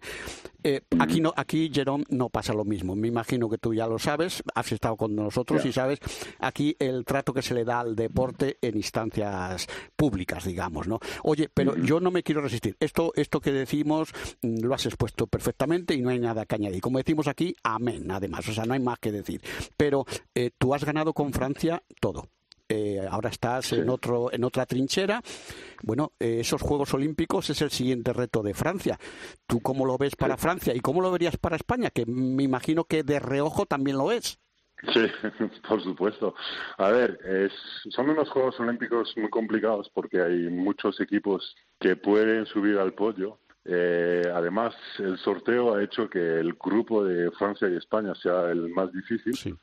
eh, aquí no, aquí Jerome no pasa lo mismo. Me imagino que tú ya lo sabes, has estado con nosotros y sabes aquí el trato que se le da al deporte en instancias públicas, digamos, ¿no? Oye, pero yo no me quiero resistir. Esto, esto que decimos mm, lo has expuesto perfectamente y no hay nada que añadir. Como decimos aquí, amén, además. O sea, no hay más que decir. Pero eh, tú has ganado con Francia todo. Eh, ahora estás en otro en otra trinchera. Bueno, eh, esos Juegos Olímpicos es el siguiente reto de Francia. ¿Tú cómo lo ves para Francia y cómo lo verías para España? Que me imagino que de reojo también lo es. Sí, por supuesto. A ver, son unos Juegos Olímpicos muy complicados porque hay muchos equipos que pueden subir al podio. Eh, además, el sorteo ha hecho que el grupo de Francia y España sea el más difícil.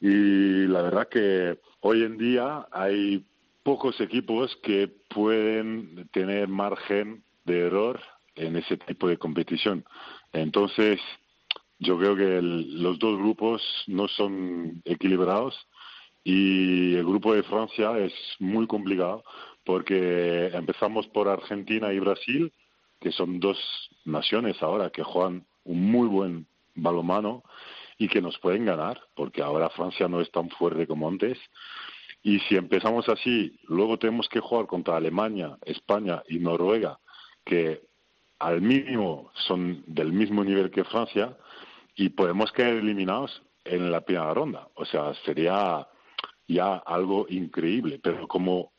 Y la verdad que hoy en día hay pocos equipos que pueden tener margen de error en ese tipo de competición. Entonces, yo creo que los dos grupos no son equilibrados y el grupo de Francia es muy complicado porque empezamos por Argentina y Brasil, que son dos naciones ahora que juegan un muy buen balomano y que nos pueden ganar, porque ahora Francia no es tan fuerte como antes. Y si empezamos así, luego tenemos que jugar contra Alemania, España y Noruega, que al mínimo son del mismo nivel que Francia, y podemos quedar eliminados en la primera ronda. O sea, sería ya algo increíble. Pero como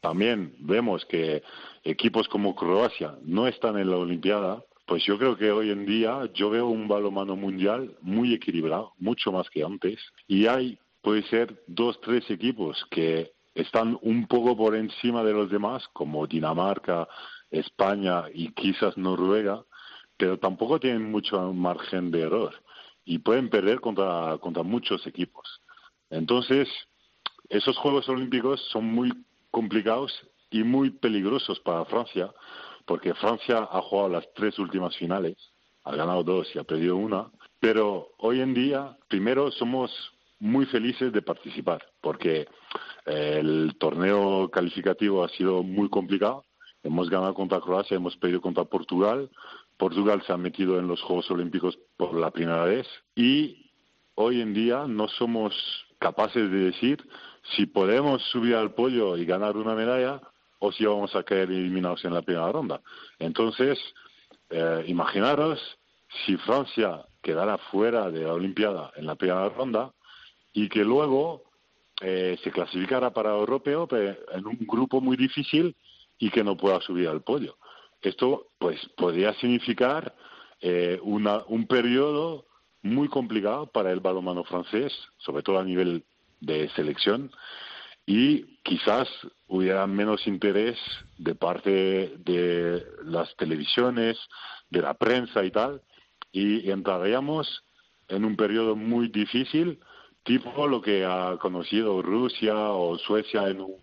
también vemos que equipos como Croacia no están en la Olimpiada, pues yo creo que hoy en día yo veo un balomano mundial muy equilibrado, mucho más que antes. Y hay, puede ser, dos, tres equipos que están un poco por encima de los demás, como Dinamarca, España y quizás Noruega, pero tampoco tienen mucho margen de error y pueden perder contra, contra muchos equipos. Entonces, esos Juegos Olímpicos son muy complicados y muy peligrosos para Francia, porque Francia ha jugado las tres últimas finales, ha ganado dos y ha perdido una, pero hoy en día, primero, somos muy felices de participar, porque el torneo calificativo ha sido muy complicado. Hemos ganado contra Croacia, hemos perdido contra Portugal, Portugal se ha metido en los Juegos Olímpicos por la primera vez y hoy en día no somos capaces de decir si podemos subir al pollo y ganar una medalla o si vamos a caer eliminados en la primera ronda. Entonces, eh, imaginaros si Francia quedara fuera de la Olimpiada en la primera ronda y que luego eh, se clasificara para europeo en un grupo muy difícil y que no pueda subir al pollo. Esto pues podría significar eh, un periodo muy complicado para el balonmano francés, sobre todo a nivel de selección, y quizás hubiera menos interés de parte de las televisiones, de la prensa y tal, y entraríamos en un periodo muy difícil, tipo lo que ha conocido Rusia o Suecia en un,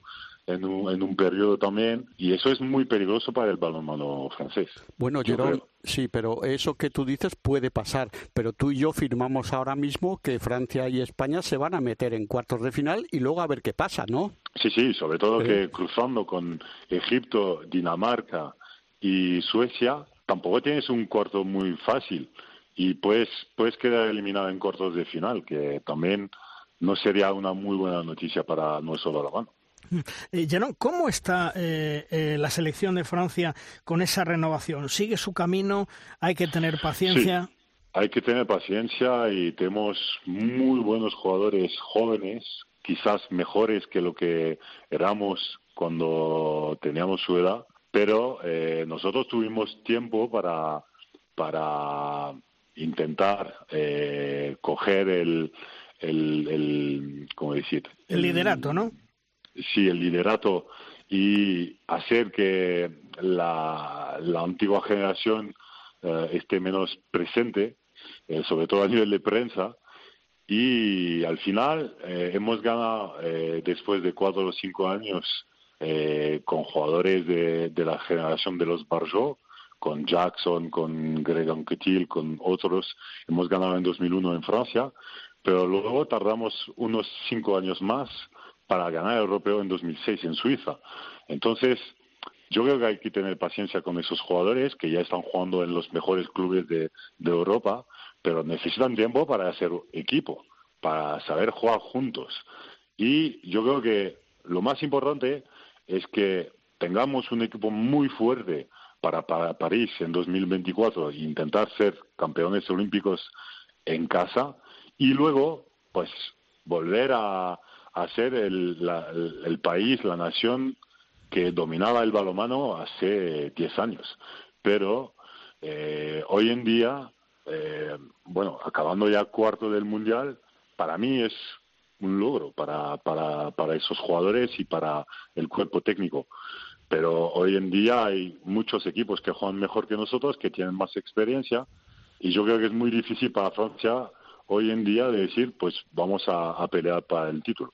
en un, en un periodo también, y eso es muy peligroso para el balonmano francés. Bueno, Jerome, sí, pero eso que tú dices puede pasar, pero tú y yo firmamos ahora mismo que Francia y España se van a meter en cuartos de final y luego a ver qué pasa, ¿no? Sí, sí, sobre todo que cruzando con Egipto, Dinamarca y Suecia, tampoco tienes un cuarto muy fácil y puedes, puedes quedar eliminado en cuartos de final, que también no sería una muy buena noticia para nuestro balonmano. Eh, ¿cómo está eh, eh, la selección de Francia con esa renovación? ¿Sigue su camino? ¿Hay que tener paciencia? hay que tener paciencia y tenemos muy buenos jugadores jóvenes, quizás mejores que lo que éramos cuando teníamos su edad, pero nosotros tuvimos tiempo para, para intentar coger el, el, el, ¿cómo decir? El liderato, ¿no? Sí, el liderato y hacer que la, antigua generación eh, esté menos presente, eh, sobre todo a nivel de prensa. Y al final eh, hemos ganado, después de cuatro o cinco años, con jugadores de, de, la generación de los Barjot, con Jackson, con Greg Anquetil, con otros. Hemos ganado en 2001 en Francia, pero luego tardamos unos cinco años más para ganar el europeo en 2006 en Suiza. Entonces, yo creo que hay que tener paciencia con esos jugadores que ya están jugando en los mejores clubes de, Europa, pero necesitan tiempo para hacer equipo, para saber jugar juntos. Y yo creo que lo más importante es que tengamos un equipo muy fuerte para, para París en 2024 e intentar ser campeones olímpicos en casa y luego pues volver a, a ser el, el, país, la nación que dominaba el balomano hace 10 años. Pero eh, hoy en día, eh, bueno, acabando ya cuarto del Mundial, para mí es un logro para, para, para esos jugadores y para el cuerpo técnico. Pero hoy en día hay muchos equipos que juegan mejor que nosotros, que tienen más experiencia, y yo creo que es muy difícil para Francia hoy en día decir, pues vamos a, pelear para el título.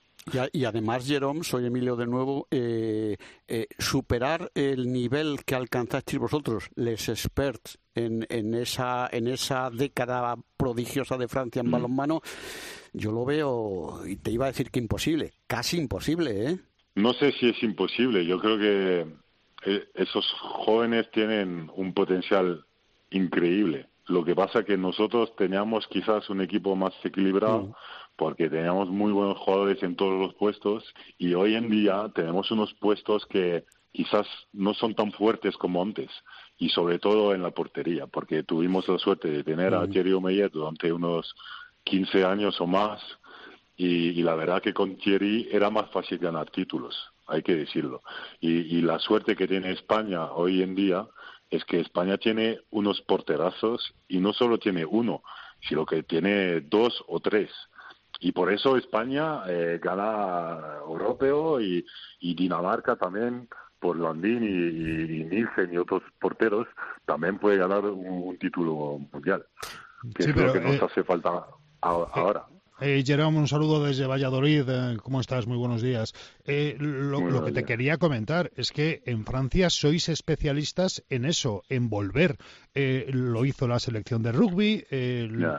Y, además, Jerome, soy Emilio de nuevo, eh, eh, superar el nivel que alcanzasteis vosotros, les experts, en, en, esa, en esa década prodigiosa de Francia en mm. balonmano, yo lo veo, y te iba a decir que imposible, casi imposible, ¿eh? No sé si es imposible, yo creo que eh, esos jóvenes tienen un potencial increíble. Lo que pasa que nosotros teníamos quizás un equipo más equilibrado mm. Porque teníamos muy buenos jugadores en todos los puestos y hoy en día tenemos unos puestos que quizás no son tan fuertes como antes y sobre todo en la portería porque tuvimos la suerte de tener a. Thierry Omeyer durante unos 15 años o más y, la verdad que con Thierry era más fácil ganar títulos, hay que decirlo. y la suerte que tiene España hoy en día es que España tiene unos porterazos y no solo tiene uno, sino que tiene dos o tres. Y por eso España eh, gana europeo y, Dinamarca también, por Landín y, y, Nielsen y otros porteros, también puede ganar un, título mundial. Que es lo que nos eh, hace falta ahora. Eh, Jerome, un saludo desde Valladolid. Eh, ¿Cómo estás? Muy buenos días. Eh, lo, que te quería comentar es que en Francia sois especialistas en eso, en volver. Eh, lo hizo la selección de rugby,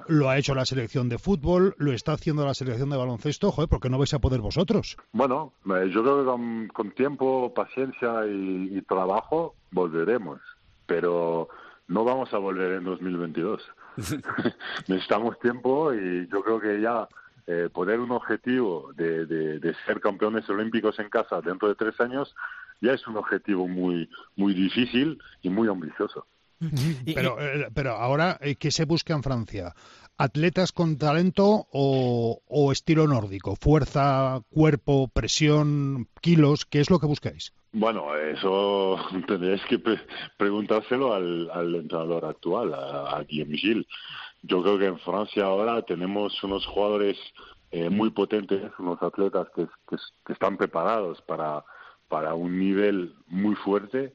lo ha hecho la selección de fútbol, lo está haciendo la selección de baloncesto. Joder, ¿por qué no vais a poder vosotros? Bueno, yo creo que con, tiempo, paciencia y trabajo volveremos. Pero no vamos a volver en 2022. necesitamos tiempo y yo creo que ya eh, poner un objetivo de, de, ser campeones olímpicos en casa dentro de tres años ya es un objetivo muy muy difícil y muy ambicioso. Pero, eh, pero ahora, eh, ¿qué se busca en Francia? ¿Atletas con talento o, o, estilo nórdico? ¿Fuerza, cuerpo, presión, kilos? ¿Qué es lo que buscáis? Bueno, eso tendríais que preguntárselo al, al, entrenador actual, a, Guillaume Gilles. Yo creo que en Francia ahora tenemos unos jugadores eh, muy potentes, unos atletas que, que, están preparados para, para un nivel muy fuerte,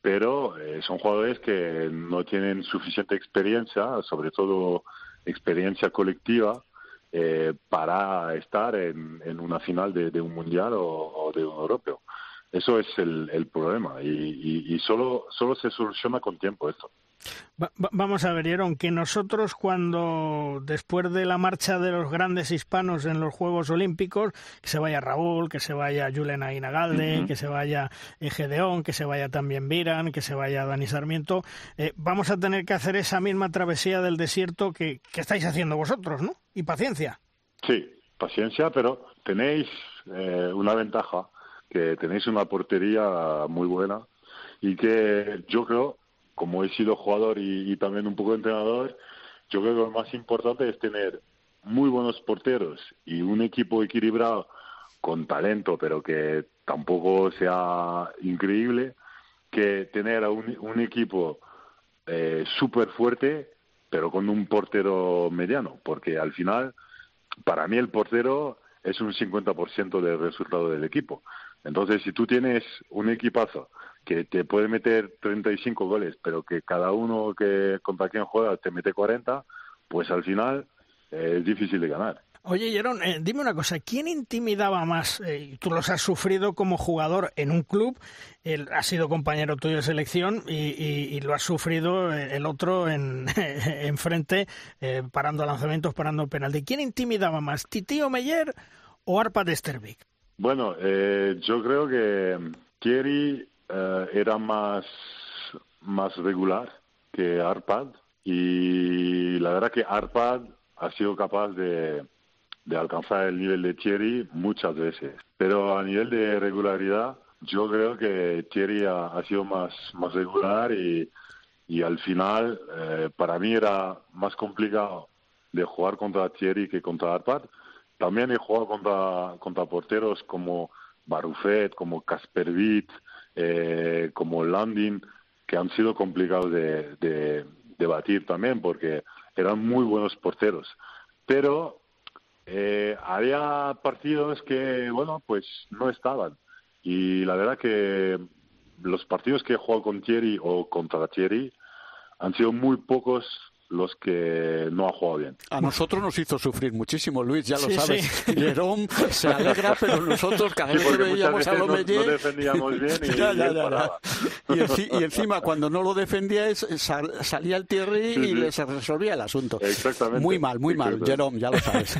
pero eh, son jugadores que no tienen suficiente experiencia, sobre todo experiencia colectiva, eh, para estar en, en, una final de, de un mundial o, o de un europeo. Eso es el, el problema y, y, solo, solo se soluciona con tiempo esto. vamos a ver, Aaron, que nosotros cuando después de la marcha de los grandes hispanos en los Juegos Olímpicos, que se vaya Raúl, que se vaya Julen Aguinagalde, que se vaya Gedeón, que se vaya también Viran, que se vaya Dani Sarmiento, eh, vamos a tener que hacer esa misma travesía del desierto que, que estáis haciendo vosotros, ¿no? Y paciencia. Sí, paciencia, pero tenéis eh, una ventaja que tenéis una portería muy buena y que yo creo, como he sido jugador y, también un poco entrenador, yo creo que lo más importante es tener muy buenos porteros y un equipo equilibrado con talento, pero que tampoco sea increíble, que tener a un, equipo eh, súper fuerte, pero con un portero mediano, porque al final, para mí el portero es un 50% del resultado del equipo. Entonces, si tú tienes un equipazo que te puede meter 35 goles, pero que cada uno que contra quien juega te mete 40, pues al final eh, es difícil de ganar. Oye, Jerón, eh, dime una cosa, ¿quién intimidaba más? Eh, tú los has sufrido como jugador en un club, él ha sido compañero tuyo de selección y, lo has sufrido el otro en, en frente, parando lanzamientos, parando penalti. ¿Quién intimidaba más, Titio Meyer o Arpa de Stervik? Bueno, eh, yo creo que Thierry eh, era más, más regular que Arpad y la verdad que Arpad ha sido capaz de, de alcanzar el nivel de Thierry muchas veces. Pero a nivel de regularidad, yo creo que Thierry ha, sido más, más regular y, y al final eh, para mí era más complicado de jugar contra Thierry que contra Arpad. También he jugado contra, contra porteros como Barufet, como Casper Witt, eh, como Landing, que han sido complicados de, de, batir también porque eran muy buenos porteros. Pero eh, había partidos que, bueno, pues no estaban. Y la verdad que los partidos que he jugado con Thierry o contra Thierry han sido muy pocos los que no ha jugado bien. A nosotros nos hizo sufrir muchísimo, Luis, ya lo sabes. Jerón se alegra, pero nosotros cada vez que veíamos a Lomeyer... No, no, defendíamos bien y, ya, ya, y, y, encima, cuando no lo defendíais, salía el Thierry y les resolvía el asunto. Exactamente. Muy mal, muy mal, Jerón, ya lo sabes.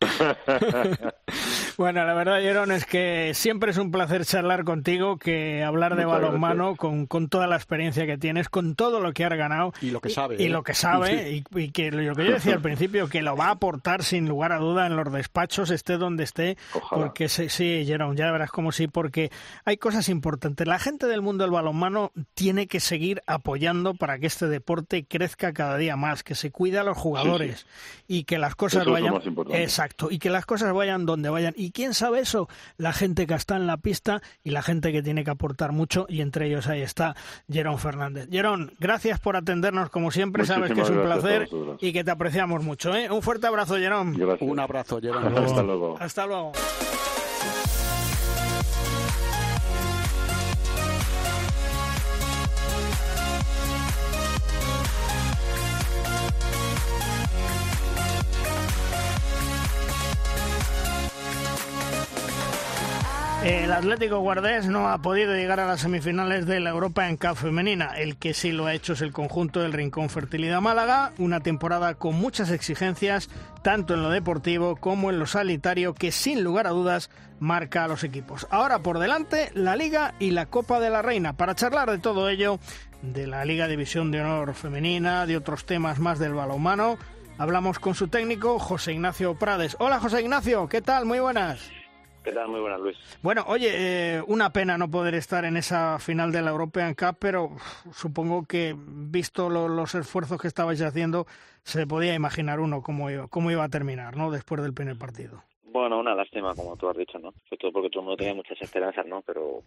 bueno, la verdad, Jerón, es que siempre es un placer charlar contigo, que hablar de balonmano con, con, toda la experiencia que tienes, con todo lo que has ganado. Y lo que sabe. Y, lo que sabe, y, que lo que yo decía al principio, que lo va a aportar sin lugar a duda en los despachos, esté donde esté. Porque sí, sí, Jerón, ya verás como sí, porque hay cosas importantes. La gente del mundo del balonmano tiene que seguir apoyando para que este deporte crezca cada día más, que se cuida a los jugadores y que las cosas vayan. Exacto y que las cosas vayan donde vayan. ¿Y quién sabe eso? La gente que está en la pista y la gente que tiene que aportar mucho, y entre ellos ahí está Jerón Fernández. Jerón, gracias por atendernos como siempre, sabes que es un placer y que te apreciamos mucho. ¿eh? Un fuerte abrazo, Jerón. Un abrazo, Jerón. Hasta luego. Hasta luego. El Atlético Guardés no ha podido llegar a las semifinales de la Europa en Cup femenina. El que sí lo ha hecho es el conjunto del Rincón Fertilidad Málaga, una temporada con muchas exigencias, tanto en lo deportivo como en lo sanitario, que sin lugar a dudas marca a los equipos. Ahora por delante la Liga y la Copa de la Reina. Para charlar de todo ello, de la Liga División de Honor Femenina, de otros temas más del balonmano, hablamos con su técnico José Ignacio Prades. Hola José Ignacio, ¿qué tal? Muy buenas. ¿Qué tal? Muy buenas, Luis. Bueno, oye, eh, una pena no poder estar en esa final de la European Cup, pero supongo que, visto los esfuerzos que estabais haciendo, se podía imaginar uno cómo iba, cómo iba a terminar, ¿no? Después del primer partido. Bueno, una lástima, como tú has dicho, ¿no? Sobre todo porque todo el mundo tenía muchas esperanzas, ¿no? Pero,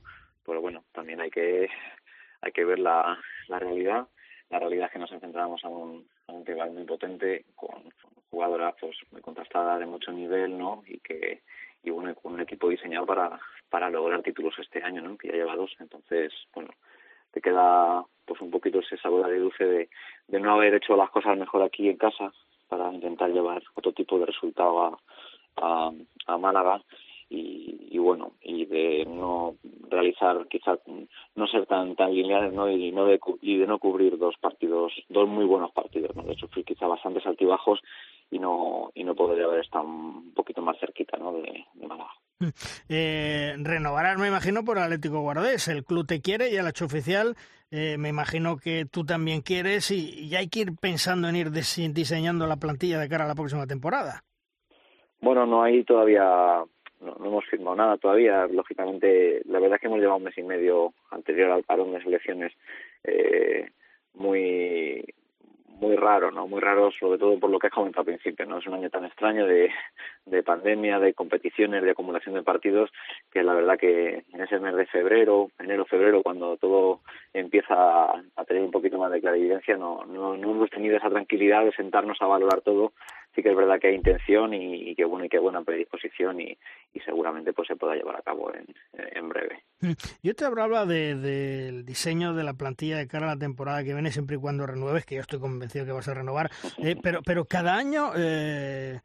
pero bueno, también hay que, hay que ver la, la realidad. La realidad es que nos enfrentábamos a un, a un rival muy potente, con jugadoras pues muy contrastadas de mucho nivel, ¿no? Y que y bueno, con un equipo diseñado para, para lograr títulos este año. Que ya lleva dos, entonces, bueno, te queda pues un poquito ese sabor de dulce de, de no haber hecho las cosas mejor aquí en casa para intentar llevar otro tipo de resultado a, a, a Málaga. Y, y, bueno y de no realizar quizás no ser tan tan lineales no y no de y de no cubrir dos partidos dos muy buenos partidos no de sufrir quizá bastantes altibajos y no y no podría haber estado un poquito más cerquita ¿no? de, Málaga. Mm. Eh, renovarás, me imagino, por Atlético Guardés. El club te quiere y el hecho oficial eh, me imagino que tú también quieres y, y, hay que ir pensando en ir diseñando la plantilla de cara a la próxima temporada. Bueno, no hay todavía, no, hemos firmado nada todavía. Lógicamente, la verdad es que hemos llevado un mes y medio anterior al parón de selecciones eh, muy muy raro, ¿no? Muy raro, sobre todo por lo que has comentado al principio, ¿no? Es un año tan extraño de, de pandemia, de competiciones, de acumulación de partidos, que la verdad que en ese mes de febrero, enero, febrero, cuando todo empieza a, tener un poquito más de clarividencia, no, no, no hemos tenido esa tranquilidad de sentarnos a valorar todo sí que es verdad que hay intención y, y que bueno y que buena predisposición y, y, seguramente pues se pueda llevar a cabo en, en breve. Mm. Yo te hablaba del de, diseño de la plantilla de cara a la temporada que viene siempre y cuando renueves, que yo estoy convencido que vas a renovar, eh, pero, pero cada año... Eh,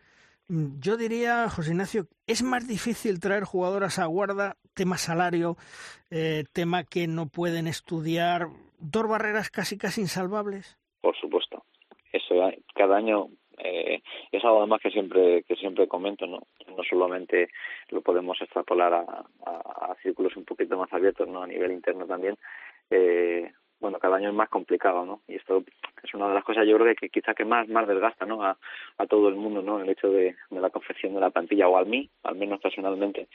yo diría, José Ignacio, es más difícil traer jugadoras a guarda, tema salario, eh, tema que no pueden estudiar, dos barreras casi casi insalvables. Por supuesto. Eso cada año Eh, es algo además que siempre que siempre comento, ¿no? No solamente lo podemos extrapolar a, círculos un poquito más abiertos, ¿no? A nivel interno también. Eh, bueno, cada año es más complicado, ¿no? Y esto es una de las cosas, yo creo que, quizá que más más desgasta, ¿no? A, todo el mundo, ¿no? El hecho de, de la confección de la plantilla o a mí, al menos personalmente,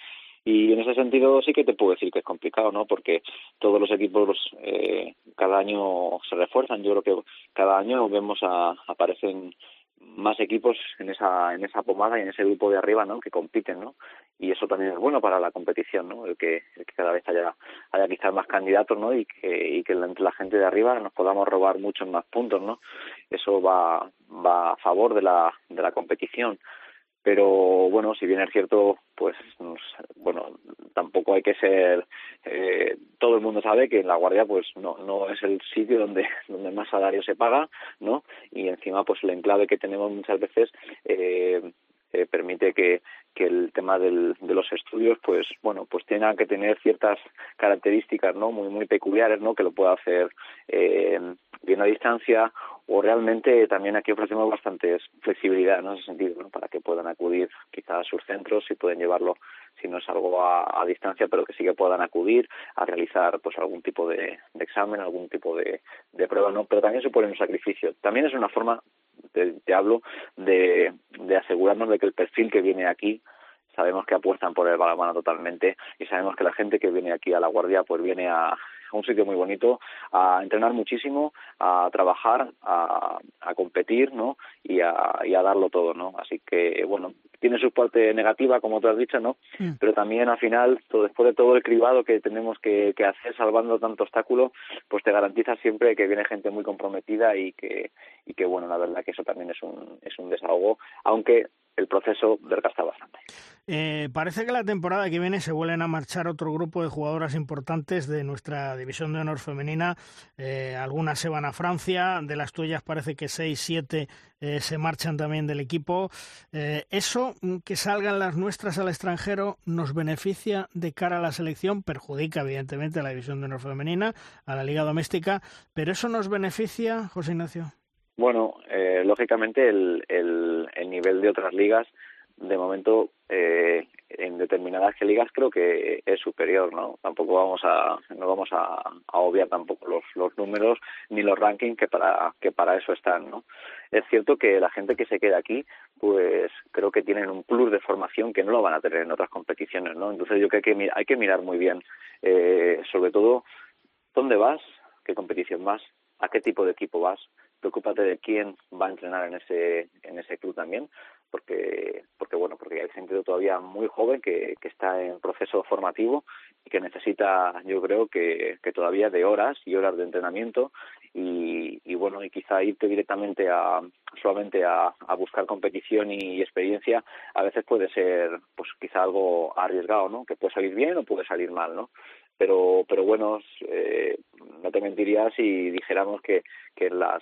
y en ese sentido sí que te puedo decir que es complicado, ¿no? Porque todos los equipos eh, cada año se refuerzan. Yo creo que cada año vemos a, aparecen más equipos en esa en esa pomada y en ese grupo de arriba no que compiten no y eso también es bueno para la competición no el que, cada vez haya haya quizás más candidatos no y que y que entre la gente de arriba nos podamos robar muchos más puntos no eso va va a favor de la de la competición pero bueno si bien es cierto pues bueno tampoco hay que ser eh, todo el mundo sabe que en la guardia pues no no es el sitio donde donde más salario se paga no y encima pues el enclave que tenemos muchas veces eh, eh, permite que, que el tema del, de los estudios pues bueno pues tenga que tener ciertas características no muy muy peculiares no que lo pueda hacer eh, bien a distancia o realmente también aquí ofrecemos bastante flexibilidad en ese sentido, ¿no? para que puedan acudir quizás a sus centros y pueden llevarlo si no es algo a, distancia, pero que sí que puedan acudir a realizar pues algún tipo de, examen, algún tipo de, de, prueba, ¿no? Pero también supone un sacrificio. También es una forma, te, hablo, de, de asegurarnos de que el perfil que viene aquí sabemos que apuestan por el balonmano totalmente y sabemos que la gente que viene aquí a la guardia pues viene a, un sitio muy bonito, a entrenar muchísimo, a trabajar, a, a competir, ¿no? Y a, y a darlo todo, ¿no? Así que, bueno, tiene su parte negativa, como tú has dicho, ¿no? Mm. Pero también al final, todo, después de todo el cribado que tenemos que, que hacer salvando tanto obstáculo, pues te garantiza siempre que viene gente muy comprometida y que, y que bueno, la verdad que eso también es un, es un desahogo, aunque el proceso desgasta bastante. Eh, parece que la temporada que viene se vuelven a marchar otro grupo de jugadoras importantes de nuestra división de honor femenina. Eh, algunas se van a Francia, de las tuyas parece que seis, siete eh, se marchan también del equipo. eso, mm, que salgan las nuestras al extranjero, nos beneficia de cara a la selección, perjudica evidentemente a la división de honor femenina, a la liga doméstica, pero eso nos beneficia, José Ignacio. Bueno, eh, lógicamente el, el, nivel de otras ligas, de momento, eh, en determinadas ligas creo que es superior, ¿no? Tampoco vamos a, no vamos a, obviar tampoco los, los números ni los rankings que para, que para eso están, ¿no? Es cierto que la gente que se queda aquí, pues creo que tienen un plus de formación que no lo van a tener en otras competiciones, ¿no? Entonces yo creo que hay que, hay que mirar muy bien, eh, sobre todo, ¿dónde vas? ¿Qué competición vas? ¿A qué tipo de equipo vas? preocúpate de quién va a entrenar en ese en ese club también porque porque bueno porque hay gente todavía muy joven que, que está en proceso formativo y que necesita yo creo que, que todavía de horas y horas de entrenamiento y, y bueno y quizá irte directamente a solamente a, a buscar competición y experiencia a veces puede ser pues quizá algo arriesgado no que puede salir bien o puede salir mal no pero pero bueno eh, no te mentiría si dijéramos que que las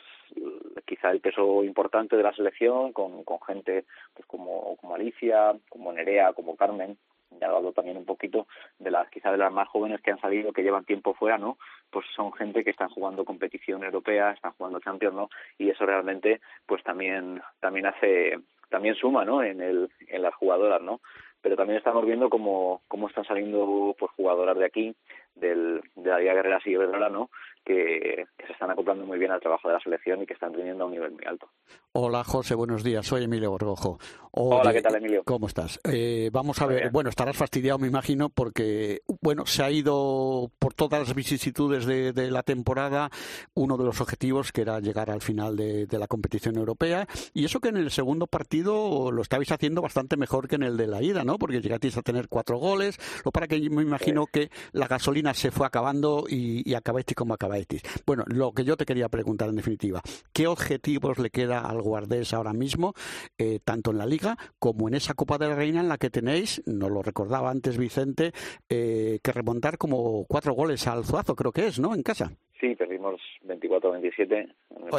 quizá el peso importante de la selección con, con gente pues como como Alicia como Nerea como Carmen ya he hablado también un poquito de las quizá de las más jóvenes que han salido que llevan tiempo fuera no pues son gente que están jugando competición europea están jugando Champions no y eso realmente pues también también hace también suma no en el en las jugadoras no pero también estamos viendo cómo, cómo están saliendo pues jugadoras de aquí, del, de la Liga Guerrera y ¿no? que, se están acoplando muy bien al trabajo de la selección y que están teniendo a un nivel muy alto. Hola José, buenos días. Soy Emilio Borgojo. Hola, ¿qué tal Emilio? ¿Cómo estás? Eh, vamos a ver, bueno, estarás fastidiado me imagino porque, bueno, se ha ido por todas las vicisitudes de, de la temporada uno de los objetivos que era llegar al final de, de, la competición europea y eso que en el segundo partido lo estabais haciendo bastante mejor que en el de la ida, ¿no? Porque llegasteis a tener cuatro goles, lo para que me imagino que la gasolina se fue acabando y, y acabasteis como acabáis bueno, lo que yo te quería preguntar en definitiva, ¿qué objetivos le queda al Guardés ahora mismo, eh, tanto en la Liga como en esa Copa de la Reina en la que tenéis, nos lo recordaba antes Vicente, eh, que remontar como cuatro goles al Zuazo, creo que es, ¿no? En casa. Sí, perdimos 24-27.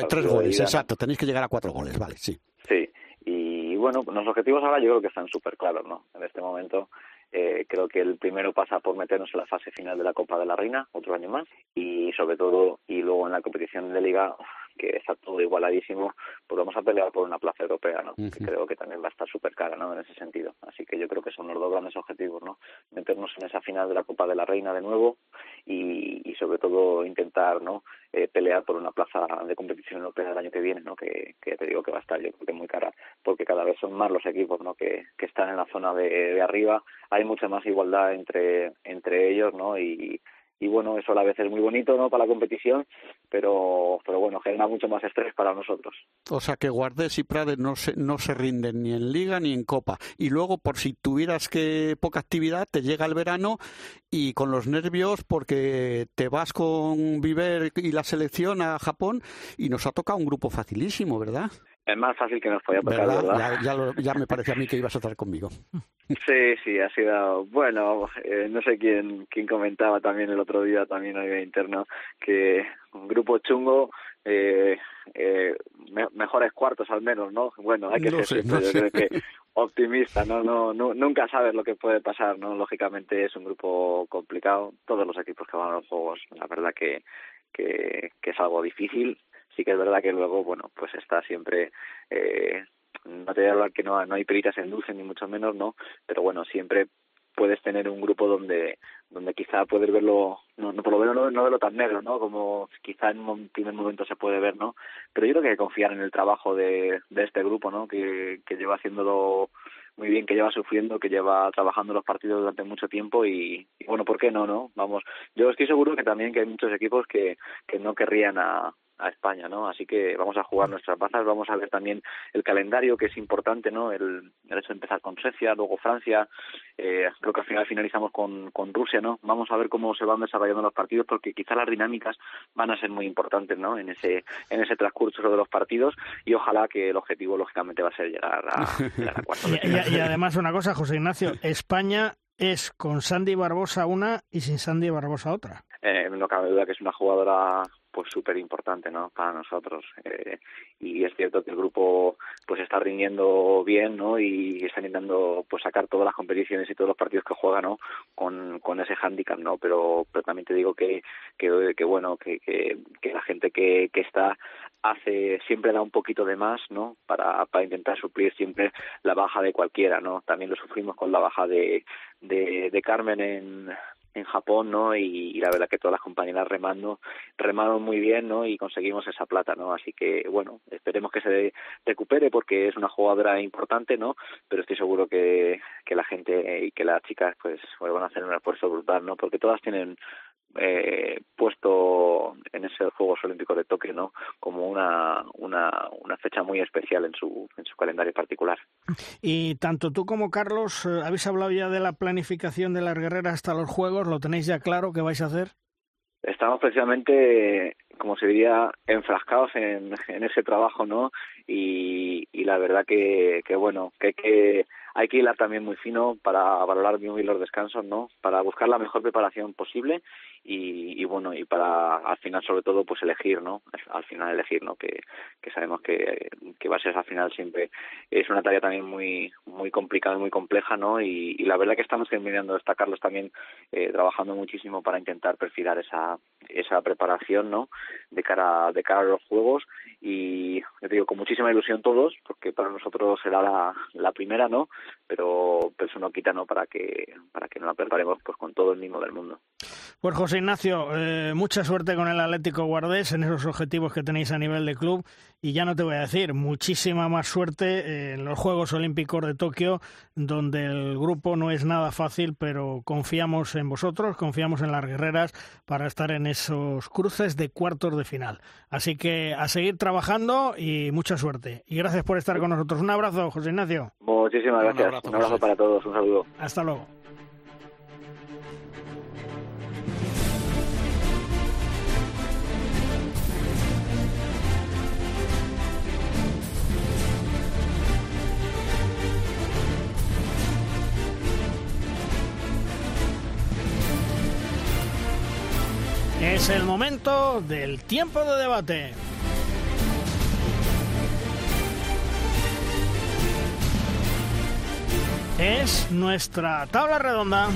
Tres goles, exacto, tenéis que llegar a cuatro goles, vale, sí. Sí, y bueno, los objetivos ahora yo creo que están súper claros, ¿no? En este momento eh, creo que el primero pasa por meternos en la fase final de la Copa de la Reina, otro año más, y sobre todo, y luego en la competición de liga, que está todo igualadísimo, pues vamos a pelear por una plaza europea, ¿no? Que creo que también va a estar súper cara, ¿no? En ese sentido. Así que yo creo que son los dos grandes objetivos, ¿no? Meternos en esa final de la Copa de la Reina de nuevo y, y sobre todo intentar, ¿no? Eh, pelear por una plaza de competición europea el año que viene, ¿no? Que, que te digo que va a estar yo creo que muy cara, porque cada vez son más los equipos, ¿no? Que, que están en la zona de, de arriba. Hay mucha más igualdad entre entre ellos, ¿no? Y y bueno, eso a la vez es muy bonito ¿no? para la competición, pero, pero bueno, genera mucho más estrés para nosotros. O sea que Guardés y Prades no se, no se rinden ni en Liga ni en Copa. Y luego, por si tuvieras que poca actividad, te llega el verano y con los nervios porque te vas con Viver y la selección a Japón y nos ha tocado un grupo facilísimo, ¿verdad? Es más fácil que nos podía tocar, ¿verdad? Ya, ya, ya, me parecía a mí que ibas a estar conmigo. Sí, sí, ha sido, bueno, eh, no sé quién, quién comentaba también el otro día, también a nivel interno, que un grupo chungo, eh, eh, mejores cuartos al menos, ¿no? Bueno, hay que no ser sé, no yo sé. creo que optimista, ¿no? No, no, nunca sabes lo que puede pasar, ¿no? Lógicamente es un grupo complicado, todos los equipos que van a los juegos, la verdad que, que, que es algo difícil, sí que es verdad que luego, bueno, pues está siempre, eh, no te voy a hablar que no, no hay peritas en dulce, ni mucho menos, ¿no? Pero bueno, siempre puedes tener un grupo donde donde quizá puedes verlo, no, no por lo menos no, no verlo tan negro, ¿no? Como quizá en un primer momento se puede ver, ¿no? Pero yo creo que hay que confiar en el trabajo de, de este grupo, ¿no? Que, lleva haciéndolo muy bien, que lleva sufriendo, que lleva trabajando los partidos durante mucho tiempo y, y bueno, ¿por qué no, no? Vamos, yo estoy seguro que también que hay muchos equipos que, que no querrían a, a España, ¿no? Así que vamos a jugar nuestras bazas, vamos a ver también el calendario, que es importante, ¿no? El, el hecho de empezar con Suecia, luego Francia, eh, creo que al final finalizamos con, con Rusia, ¿no? Vamos a ver cómo se van desarrollando los partidos, porque quizá las dinámicas van a ser muy importantes, ¿no? En ese, en ese transcurso de los partidos y ojalá que el objetivo, lógicamente, va a ser llegar a, llegar a cuartos y además una cosa, José Ignacio, España es con Sandy Barbosa una y sin Sandy Barbosa otra. Eh, no cabe duda que es una jugadora pues súper importante no para nosotros. Eh, y es cierto que el grupo pues está rindiendo bien no y está intentando pues sacar todas las competiciones y todos los partidos que juega no con, con ese hándicap no pero pero también te digo que que, bueno que, que, que la gente que, que está hace siempre da un poquito de más no para para intentar suplir siempre la baja de cualquiera no también lo sufrimos con la baja de de, de Carmen en en Japón, ¿no? Y, y la verdad que todas las compañeras remando, remaron muy bien, ¿no? Y conseguimos esa plata, ¿no? Así que, bueno, esperemos que se recupere porque es una jugadora importante, ¿no? Pero estoy seguro que, que la gente y que las chicas, pues, pues van a hacer un esfuerzo brutal, ¿no? Porque todas tienen eh, puesto en esos Juegos Olímpicos de Tokio, ¿no? Como una, una, una fecha muy especial en su, en su calendario particular. Y tanto tú como Carlos, eh, ¿habéis hablado ya de la planificación de las guerreras hasta los Juegos? ¿Lo tenéis ya claro qué vais a hacer? estamos precisamente, como se diría, enfrascados en, en ese trabajo, ¿no? Y, y la verdad que, que bueno, que hay que hay que hilar también muy fino para valorar bien los descansos, ¿no? Para buscar la mejor preparación posible y, y bueno, y para al final sobre todo pues elegir, ¿no? Al final elegir, ¿no? Que, sabemos que, que va a ser al final siempre es una tarea también muy muy complicada y muy compleja, ¿no? Y, la verdad que estamos terminando de destacarlos también eh, trabajando muchísimo para intentar perfilar esa esa preparación, ¿no? De cara de cara a los juegos y yo digo con muchísima ilusión todos porque para nosotros será la, la primera, ¿no? Pero, eso no quita, ¿no? Para que para que no la preparemos pues con todo el mismo del mundo. Pues José Ignacio, eh, mucha suerte con el Atlético Guardés en esos objetivos que tenéis a nivel de club y ya no te voy a decir, muchísima más suerte eh, en los Juegos Olímpicos de Tokio, donde el grupo no es nada fácil, pero confiamos en vosotros, confiamos en las guerreras para estar en esos cruces de cuartos de final. Así que a seguir trabajando y mucha suerte. Y gracias por estar con nosotros. Un abrazo, José Ignacio. Muchísimas gracias. abrazo, Un abrazo para todos. Un saludo. Hasta luego. Es el momento del tiempo de debate. Es nuestra tabla redonda.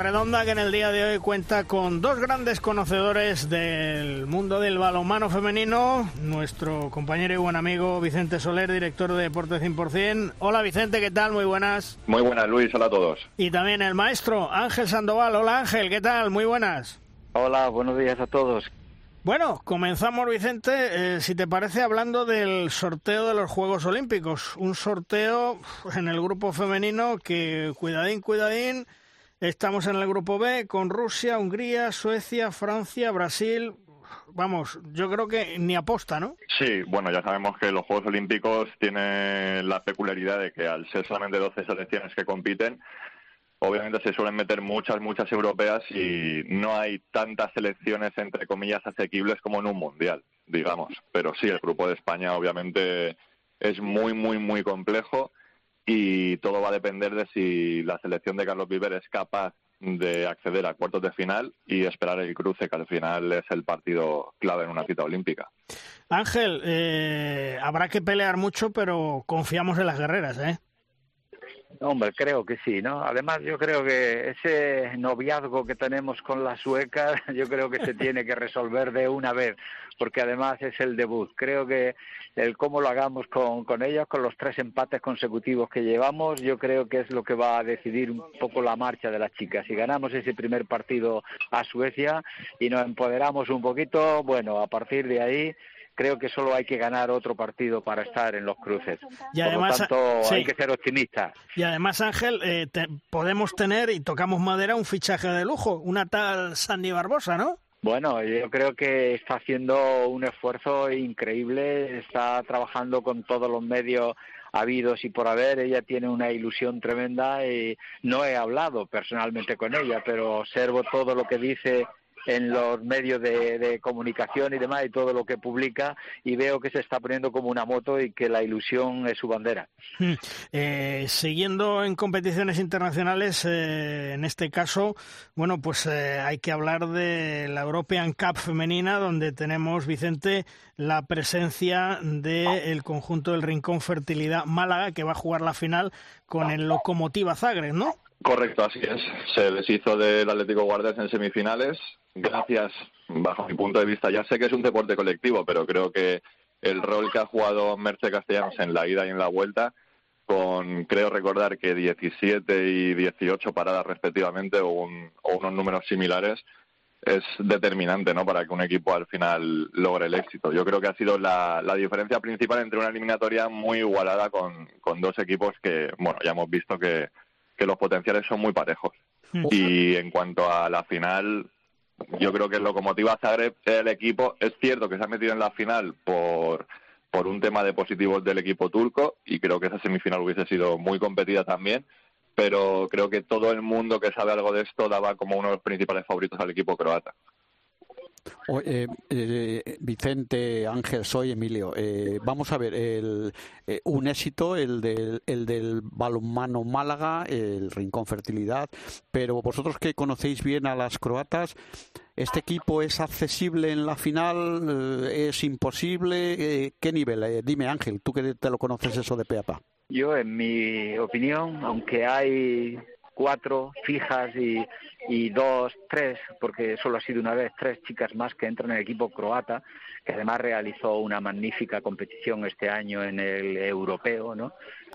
Redonda que en el día de hoy cuenta con dos grandes conocedores del mundo del balonmano femenino. Nuestro compañero y buen amigo Vicente Soler, director de Deporte 100%. Hola Vicente, ¿qué tal? Muy buenas. Muy buenas, Luis. Hola a todos. Y también el maestro Ángel Sandoval. Hola Ángel, ¿qué tal? Muy buenas. Hola, buenos días a todos. Bueno, comenzamos, Vicente, eh, si te parece, hablando del sorteo de los Juegos Olímpicos. Un sorteo en el grupo femenino que, cuidadín, cuidadín, estamos en el grupo B con Rusia, Hungría, Suecia, Francia, Brasil. Vamos, yo creo que ni aposta, ¿no? Sí, bueno, ya sabemos que los Juegos Olímpicos tienen la peculiaridad de que al ser solamente 12 selecciones que compiten, obviamente se suelen meter muchas, muchas europeas y no hay tantas selecciones, entre comillas, asequibles como en un mundial, digamos. Pero sí, el grupo de España obviamente es muy, muy, muy complejo y todo va a depender de si la selección de Carlos Viver es capaz de acceder a cuartos de final y esperar el cruce, que al final es el partido clave en una cita olímpica. Ángel, eh, habrá que pelear mucho, pero confiamos en las guerreras, ¿eh? Hombre, creo que sí, ¿no? Además, yo creo que ese noviazgo que tenemos con las suecas, yo creo que se tiene que resolver de una vez, porque además es el debut. Creo que el cómo lo hagamos con, con ellas, con los tres empates consecutivos que llevamos, yo creo que es lo que va a decidir un poco la marcha de las chicas. Si ganamos ese primer partido a Suecia y nos empoderamos un poquito, bueno, a partir de ahí creo que solo hay que ganar otro partido para estar en los cruces. Y además, Por lo tanto, hay que ser optimistas. Y además, Ángel, eh, podemos tener, y tocamos madera, un fichaje de lujo, una tal Sandy Barbosa, ¿no? Bueno, yo creo que está haciendo un esfuerzo increíble, está trabajando con todos los medios habidos y por haber. Ella tiene una ilusión tremenda y no he hablado personalmente con ella, pero observo todo lo que dice en los medios de, comunicación y demás y todo lo que publica y veo que se está poniendo como una moto y que la ilusión es su bandera. Hmm. Eh, siguiendo en competiciones internacionales, eh, en este caso, bueno, pues eh, hay que hablar de la European Cup femenina, donde tenemos, Vicente, la presencia del conjunto del Rincón Fertilidad Málaga, que va a jugar la final con el Locomotiva Zagreb, ¿no? Correcto, así es. Se deshizo del Atlético Guardes en semifinales. Gracias, bajo mi punto de vista. Ya sé que es un deporte colectivo, pero creo que el rol que ha jugado Merce Castellanos en la ida y en la vuelta, con creo recordar que 17 y 18 paradas respectivamente o, unos números similares, es determinante ¿no? para que un equipo al final logre el éxito. Yo creo que ha sido la, diferencia principal entre una eliminatoria muy igualada con, con dos equipos que, bueno, ya hemos visto que que los potenciales son muy parejos. Mm. Y en cuanto a la final, yo creo que el Lokomotiva Zagreb, el equipo, es cierto que se ha metido en la final por, por un tema de positivos del equipo turco y creo que esa semifinal hubiese sido muy competida también, pero creo que todo el mundo que sabe algo de esto daba como uno de los principales favoritos al equipo croata. Eh, eh, Vicente, Ángel, soy Emilio. Eh, vamos a ver, el, un éxito, el del, el del balonmano Málaga, el Rincón Fertilidad, pero vosotros que conocéis bien a las croatas, ¿este equipo es accesible en la final? ¿Es imposible? ¿Qué nivel? dime, Ángel, tú que te lo conoces eso de Peapa. Yo, en mi opinión, aunque hay cuatro fijas y, y dos, tres, porque solo ha sido una vez, tres chicas más que entran en el equipo croata, que además realizó una magnífica competición este año en el europeo, ¿no?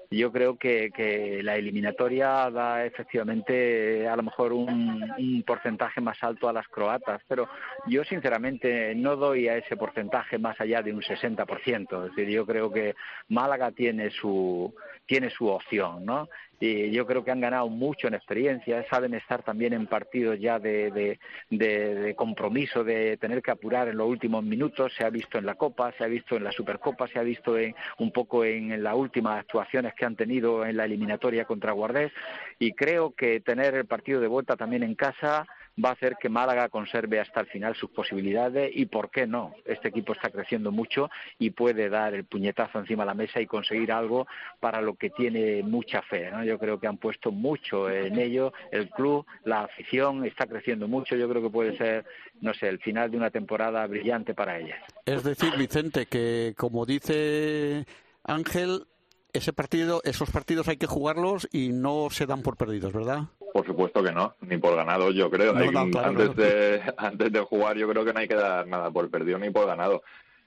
Yo creo que, que la eliminatoria da efectivamente a lo mejor un, un, porcentaje más alto a las croatas, pero yo sinceramente no doy a ese porcentaje más allá de un 60%. Es decir, yo creo que Málaga tiene su, tiene su opción, ¿no? Y yo creo que han ganado mucho en experiencia, saben estar también en partidos ya de, de, compromiso, de tener que apurar en los últimos minutos, se ha visto en la Copa, se ha visto en la Supercopa, se ha visto en, un poco en, las últimas actuaciones que han tenido en la eliminatoria contra Guardés y creo que tener el partido de vuelta también en casa va a hacer que Málaga conserve hasta el final sus posibilidades y por qué no. Este equipo está creciendo mucho y puede dar el puñetazo encima de la mesa y conseguir algo para lo que tiene mucha fe. Yo creo que han puesto mucho en ello. El club, la afición está creciendo mucho. Yo creo que puede ser, no sé, el final de una temporada brillante para ellas. Es decir, Vicente, que como dice Ángel, ese partido, esos partidos hay que jugarlos y no se dan por perdidos, ¿verdad? Por supuesto que no, ni por ganado yo creo. antes, de, antes de jugar yo creo que no hay que dar nada por perdido ni por ganado.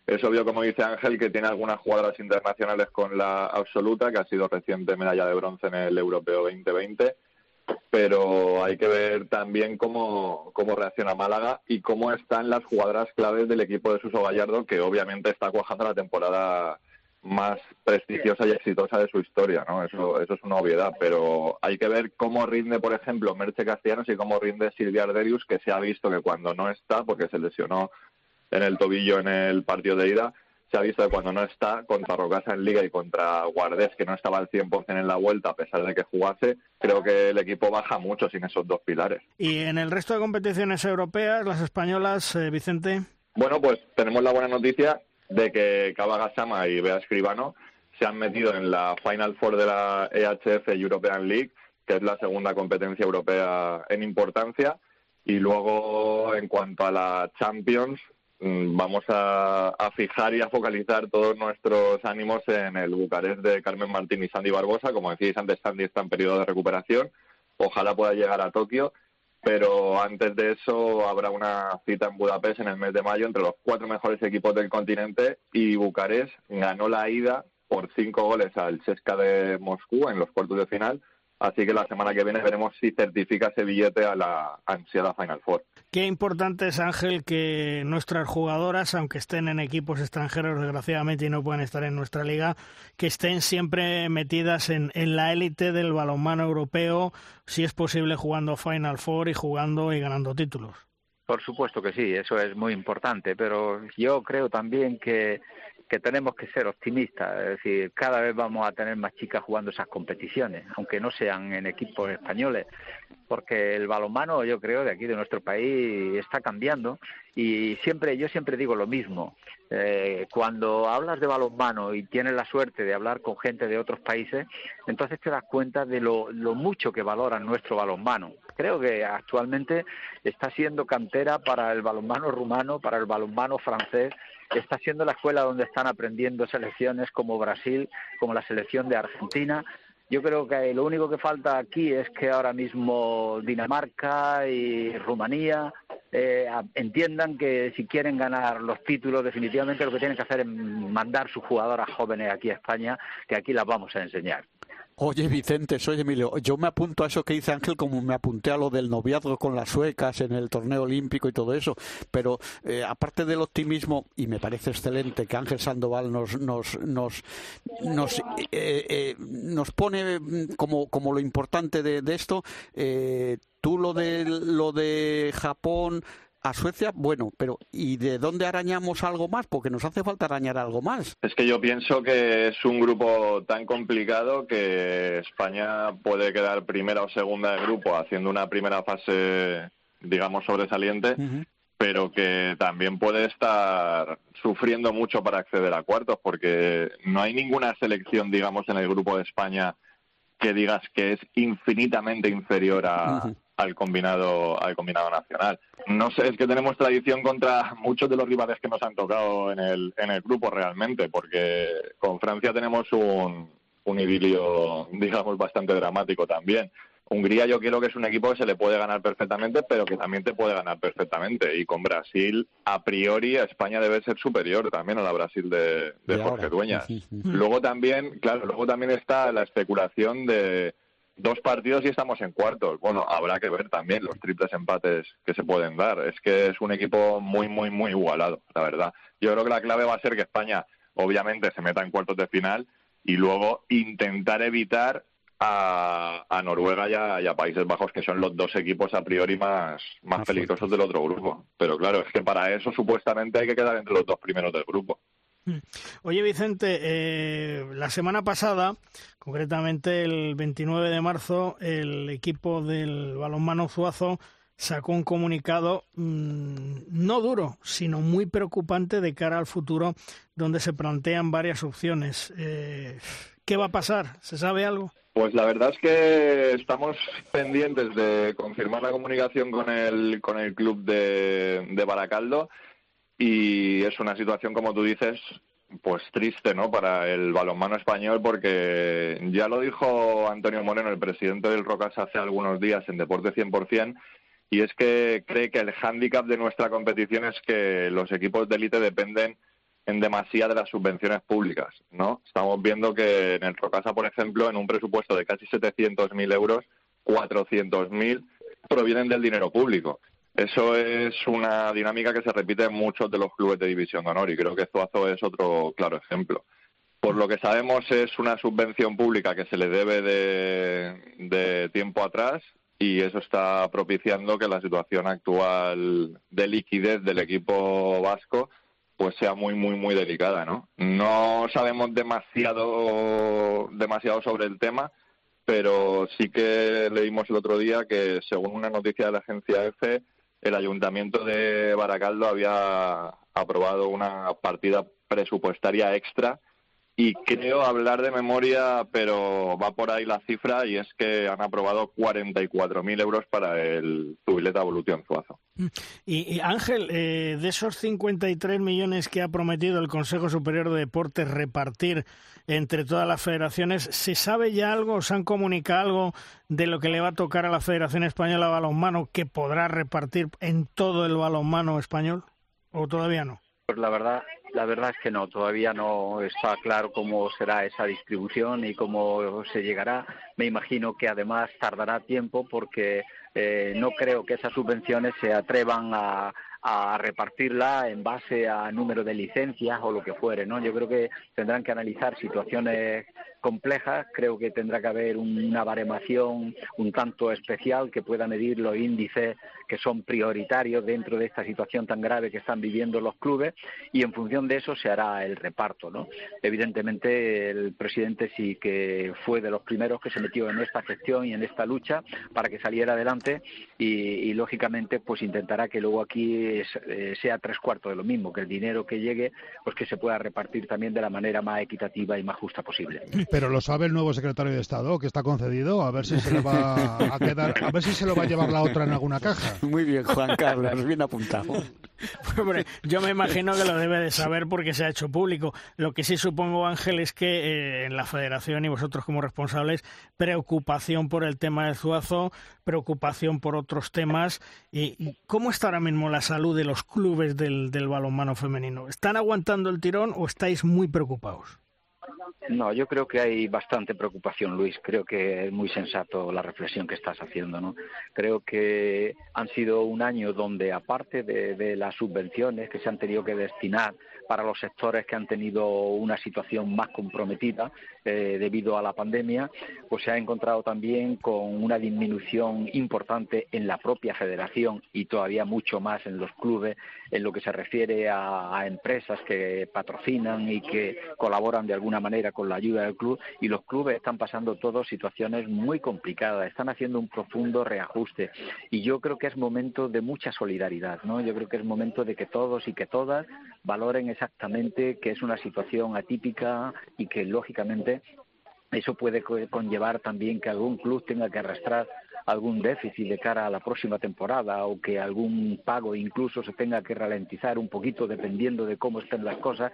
Es obvio, como dice Ángel, que tiene algunas jugadoras internacionales con la absoluta, que ha sido reciente medalla de bronce en el Europeo 2020 pero hay que ver también cómo, cómo reacciona Málaga y cómo están las jugadoras claves del equipo de Suso Gallardo, que obviamente está cuajando la temporada más prestigiosa y exitosa de su historia, ¿no? Eso, eso es una obviedad, pero hay que ver cómo rinde, por ejemplo, Merche Castellanos y cómo rinde Silvia Arderius, que se ha visto que cuando no está, porque se lesionó en el tobillo en el partido de ida, se ha visto que cuando no está, contra Rocasa en Liga y contra Guardés, que no estaba al 100% en la vuelta, a pesar de que jugase, creo que el equipo baja mucho sin esos dos pilares. ¿Y en el resto de competiciones europeas, las españolas, eh, Vicente? Bueno, pues tenemos la buena noticia de que Cava Gasama y Bea Escribano se han metido en la Final Four de la EHF European League, que es la segunda competencia europea en importancia. Y luego, en cuanto a la Champions, Mm, vamos a, fijar y a focalizar todos nuestros ánimos en el Bucarest de Carmen Martín y Sandy Barbosa. Como decíais antes, Sandy está en periodo de recuperación. Ojalá pueda llegar a Tokio. Pero antes de eso habrá una cita en Budapest en el mes de mayo entre los cuatro mejores equipos del continente y Bucarest ganó la ida por cinco goles al Chesca de Moscú en los cuartos de final Así que la semana que viene veremos si certifica ese billete a la ansiada Final Four. Qué importante es, Ángel, que nuestras jugadoras, aunque estén en equipos extranjeros, desgraciadamente, y no puedan estar en nuestra liga, que estén siempre metidas en, en la élite del balonmano europeo, si es posible jugando Final Four y jugando y ganando títulos. Por supuesto que sí, eso es muy importante, pero yo creo también que que tenemos que ser optimistas, es decir, cada vez vamos a tener más chicas jugando esas competiciones, aunque no sean en equipos españoles, porque el balonmano, yo creo, de aquí de nuestro país está cambiando y siempre, yo siempre digo lo mismo. Eh, cuando hablas de balonmano y tienes la suerte de hablar con gente de otros países, entonces te das cuenta de lo, lo mucho que valoran nuestro balonmano. Creo que actualmente está siendo cantera para el balonmano rumano, para el balonmano francés está siendo la escuela donde están aprendiendo selecciones como Brasil, como la selección de Argentina. Yo creo que lo único que falta aquí es que ahora mismo Dinamarca y Rumanía eh, entiendan que si quieren ganar los títulos, definitivamente lo que tienen que hacer es mandar sus jugadoras jóvenes aquí a España, que aquí las vamos a enseñar. Oye, Vicente, soy Emilio. Yo me apunto a eso que dice Ángel, como me apunté a lo del noviazgo con las suecas en el torneo olímpico y todo eso. Pero eh, aparte del optimismo, y me parece excelente que Ángel Sandoval nos nos nos nos, eh, eh, nos pone como, como lo importante de, de esto. tú lo de lo de Japón a Suecia, bueno, pero ¿y de dónde arañamos algo más? Porque nos hace falta arañar algo más. Es que yo pienso que es un grupo tan complicado que España puede quedar primera o segunda de grupo haciendo una primera fase, digamos, sobresaliente, pero que también puede estar sufriendo mucho para acceder a cuartos, porque no hay ninguna selección, digamos, en el grupo de España que digas que es infinitamente inferior a, al combinado al combinado nacional. No sé, es que tenemos tradición contra muchos de los rivales que nos han tocado en el, en el grupo realmente, porque con Francia tenemos un, un idilio, digamos, bastante dramático también. Hungría yo creo que es un equipo que se le puede ganar perfectamente, pero que también te puede ganar perfectamente. Y con Brasil, a priori, España debe ser superior también a la Brasil de, de Jorge Dueñas. Luego también, claro, luego también está la especulación de dos partidos y estamos en cuartos. Bueno, habrá que ver también los triples empates que se pueden dar. Es que es un equipo muy, muy, muy igualado, la verdad. Yo creo que la clave va a ser que España, obviamente, se meta en cuartos de final y luego intentar evitar a, Noruega y a, Países Bajos, que son los dos equipos a priori más, más peligrosos del otro grupo. Pero claro, es que para eso supuestamente hay que quedar entre los dos primeros del grupo. Oye Vicente, eh, la semana pasada, concretamente el 29 de marzo, el equipo del balonmano Zuazo sacó un comunicado mm, no duro, sino muy preocupante de cara al futuro, donde se plantean varias opciones. Eh, ¿Qué va a pasar? ¿Se sabe algo? Pues la verdad es que estamos pendientes de confirmar la comunicación con el, con el club de, de Baracaldo y es una situación, como tú dices, pues triste, ¿no? Para el balonmano español, porque ya lo dijo Antonio Moreno, el presidente del Rocas, hace algunos días en Deporte 100%, y es que cree que el hándicap de nuestra competición es que los equipos de élite dependen en demasía de las subvenciones públicas, ¿no? Estamos viendo que en el Rocasa, por ejemplo, en un presupuesto de casi 700.000 euros, 400.000 provienen del dinero público. Eso es una dinámica que se repite en muchos de los clubes de división de honor y creo que Zuazo es otro claro ejemplo. Por lo que sabemos es una subvención pública que se le debe de, tiempo atrás y eso está propiciando que la situación actual de liquidez del equipo vasco pues sea muy muy muy delicada, ¿no? No sabemos demasiado demasiado sobre el tema, pero sí que leímos el otro día que, según una noticia de la agencia EFE, el ayuntamiento de Baracaldo había aprobado una partida presupuestaria extra y creo hablar de memoria, pero va por ahí la cifra y es que han aprobado 44.000 euros para el Tubileta Evolución Zuazo. Y, Ángel, eh, de esos 53 millones que ha prometido el Consejo Superior de Deportes repartir entre todas las federaciones, ¿se sabe ya algo, se han comunicado algo de lo que le va a tocar a la Federación Española de Balonmano que podrá repartir en todo el balonmano español? ¿O todavía no? Pues la verdad, la verdad es que no, todavía no está claro cómo será esa distribución y cómo se llegará. Me imagino que además tardará tiempo porque eh, no creo que esas subvenciones se atrevan a, a repartirla en base a número de licencias o lo que fuere, ¿no? Yo creo que tendrán que analizar situaciones complejas, creo que tendrá que haber una baremación un tanto especial que pueda medir los índices que son prioritarios dentro de esta situación tan grave que están viviendo los clubes y en función de eso se hará el reparto, ¿no? Evidentemente el presidente sí que fue de los primeros que se metió en esta gestión y en esta lucha para que saliera adelante y, lógicamente pues intentará que luego aquí eh, sea tres cuartos de lo mismo, que el dinero que llegue, pues que se pueda repartir también de la manera más equitativa y más justa posible. Pero lo sabe el nuevo secretario de Estado, que está concedido, a ver si se le va a quedar, a ver si se lo va a llevar la otra en alguna caja. Muy bien, Juan Carlos, bien apuntado. Hombre, yo me imagino que lo debe de saber porque se ha hecho público. Lo que sí supongo, Ángel, es que eh, en la Federación y vosotros como responsables, preocupación por el tema del Zuazo, preocupación por otros temas. ¿Y, cómo está ahora mismo la salud de los clubes del, del balonmano femenino? ¿Están aguantando el tirón o estáis muy preocupados? No, yo creo que hay bastante preocupación, Luis. Creo que es muy sensato la reflexión que estás haciendo, ¿no? Creo que han sido un año donde, aparte de, de las subvenciones que se han tenido que destinar para los sectores que han tenido una situación más comprometida eh, debido a la pandemia, pues se ha encontrado también con una disminución importante en la propia federación y todavía mucho más en los clubes en lo que se refiere a, empresas que patrocinan y que colaboran de alguna manera con la ayuda del club y los clubes están pasando todos situaciones muy complicadas, están haciendo un profundo reajuste y yo creo que es momento de mucha solidaridad, ¿no? Yo creo que es momento de que todos y que todas valoren exactamente que es una situación atípica y que lógicamente eso puede conllevar también que algún club tenga que arrastrar algún déficit de cara a la próxima temporada o que algún pago incluso se tenga que ralentizar un poquito dependiendo de cómo estén las cosas,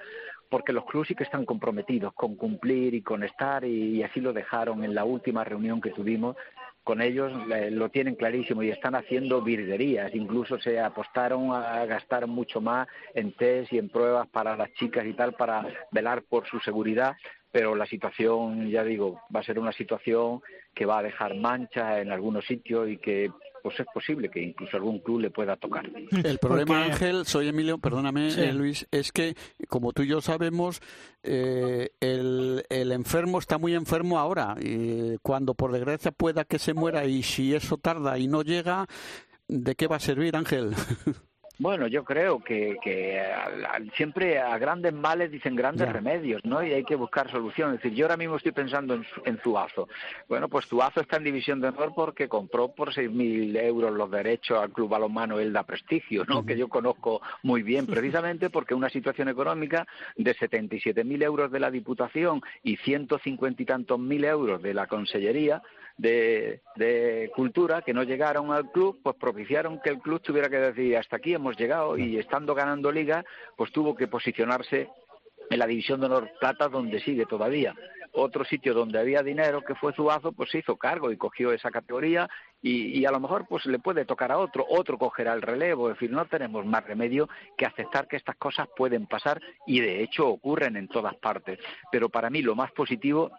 porque los clubes sí que están comprometidos con cumplir y con estar y, así lo dejaron en la última reunión que tuvimos con ellos lo tienen clarísimo y están haciendo virguerías. Incluso se apostaron a gastar mucho más en test y en pruebas para las chicas y tal para velar por su seguridad. Pero la situación, ya digo, va a ser una situación que va a dejar manchas en algunos sitios y que pues es posible que incluso algún club le pueda tocar. El problema, Ángel, soy Emilio, perdóname, eh, Luis, es que, como tú y yo sabemos, eh, el, el, enfermo está muy enfermo ahora. Y cuando por desgracia pueda que se muera y si eso tarda y no llega, ¿de qué va a servir, Ángel? Bueno, yo creo que, que siempre a grandes males dicen grandes remedios, ¿no? Y hay que buscar soluciones. Es decir, yo ahora mismo estoy pensando en, en Zuazo. Bueno, pues Zuazo está en división de honor porque compró por 6.000 euros los derechos al Club Balonmano Elda Prestigio, ¿no? Que yo conozco muy bien, precisamente porque una situación económica de 77.000 euros de la Diputación y 150 y tantos mil euros de la Consellería, de, de, cultura que no llegaron al club, pues propiciaron que el club tuviera que decir hasta aquí hemos llegado y estando ganando liga, pues tuvo que posicionarse en la división de honor plata donde sigue todavía. Otro sitio donde había dinero que fue Zuazo, pues se hizo cargo y cogió esa categoría y, a lo mejor pues le puede tocar a otro, otro cogerá el relevo, es decir, no tenemos más remedio que aceptar que estas cosas pueden pasar y de hecho ocurren en todas partes. Pero para mí lo más positivo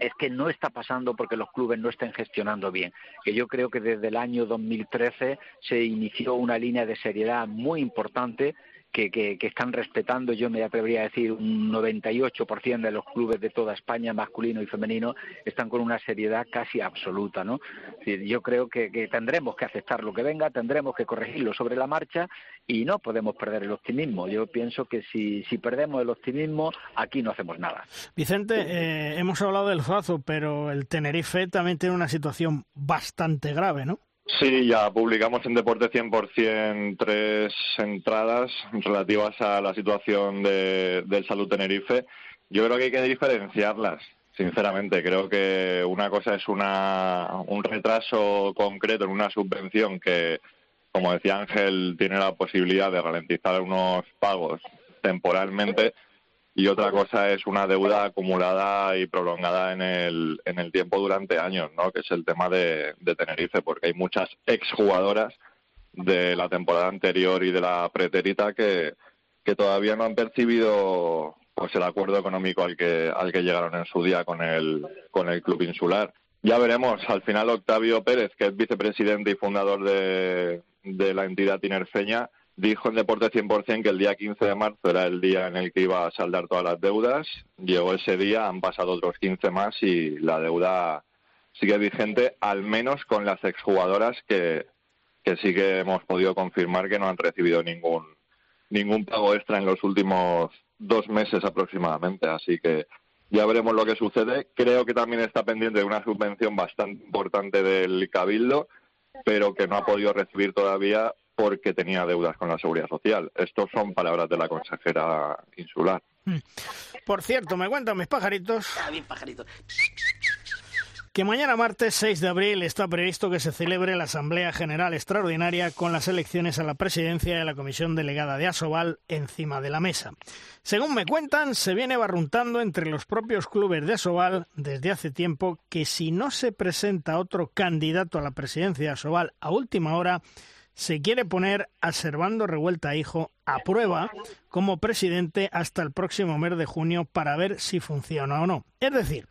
es que no está pasando porque los clubes no estén gestionando bien. Que yo creo que desde el año 2013 se inició una línea de seriedad muy importante que, que, están respetando, yo me atrevería a decir, un 98% de los clubes de toda España, masculino y femenino, están con una seriedad casi absoluta, ¿no? Yo creo que, que tendremos que aceptar lo que venga, tendremos que corregirlo sobre la marcha y no podemos perder el optimismo. Yo pienso que si, perdemos el optimismo, aquí no hacemos nada. Vicente, eh, hemos hablado del Zuazo, pero el Tenerife también tiene una situación bastante grave, ¿no? Sí, ya publicamos en Deporte 100% tres entradas relativas a la situación de, del Salud Tenerife. Yo creo que hay que diferenciarlas, sinceramente. Creo que una cosa es una, un retraso concreto en una subvención que, como decía Ángel, tiene la posibilidad de ralentizar unos pagos temporalmente y otra cosa es una deuda acumulada y prolongada en el, en el tiempo durante años, ¿no? que es el tema de, Tenerife, porque hay muchas exjugadoras de la temporada anterior y de la preterita que, que todavía no han percibido pues el acuerdo económico al que al que llegaron en su día con el con el club insular. Ya veremos, al final Octavio Pérez, que es vicepresidente y fundador de, de la entidad tinerfeña, Dijo en Deporte 100% que el día 15 de marzo era el día en el que iba a saldar todas las deudas. Llegó ese día, han pasado otros 15 más y la deuda sigue vigente, al menos con las exjugadoras que, que sí que hemos podido confirmar que no han recibido ningún, ningún pago extra en los últimos dos meses aproximadamente. Así que ya veremos lo que sucede. Creo que también está pendiente de una subvención bastante importante del Cabildo, pero que no ha podido recibir todavía porque tenía deudas con la seguridad social. Estos son palabras de la consejera insular. Mm. Por cierto, me cuentan mis pajaritos. Que mañana martes 6 de abril está previsto que se celebre la Asamblea General Extraordinaria con las elecciones a la presidencia de la Comisión Delegada de Asobal encima de la mesa. Según me cuentan, se viene barruntando entre los propios clubes de Asobal desde hace tiempo que si no se presenta otro candidato a la presidencia de Asobal a última hora, se quiere poner a Servando Revuelta Hijo a prueba como presidente hasta el próximo mes de junio para ver si funciona o no. Es decir,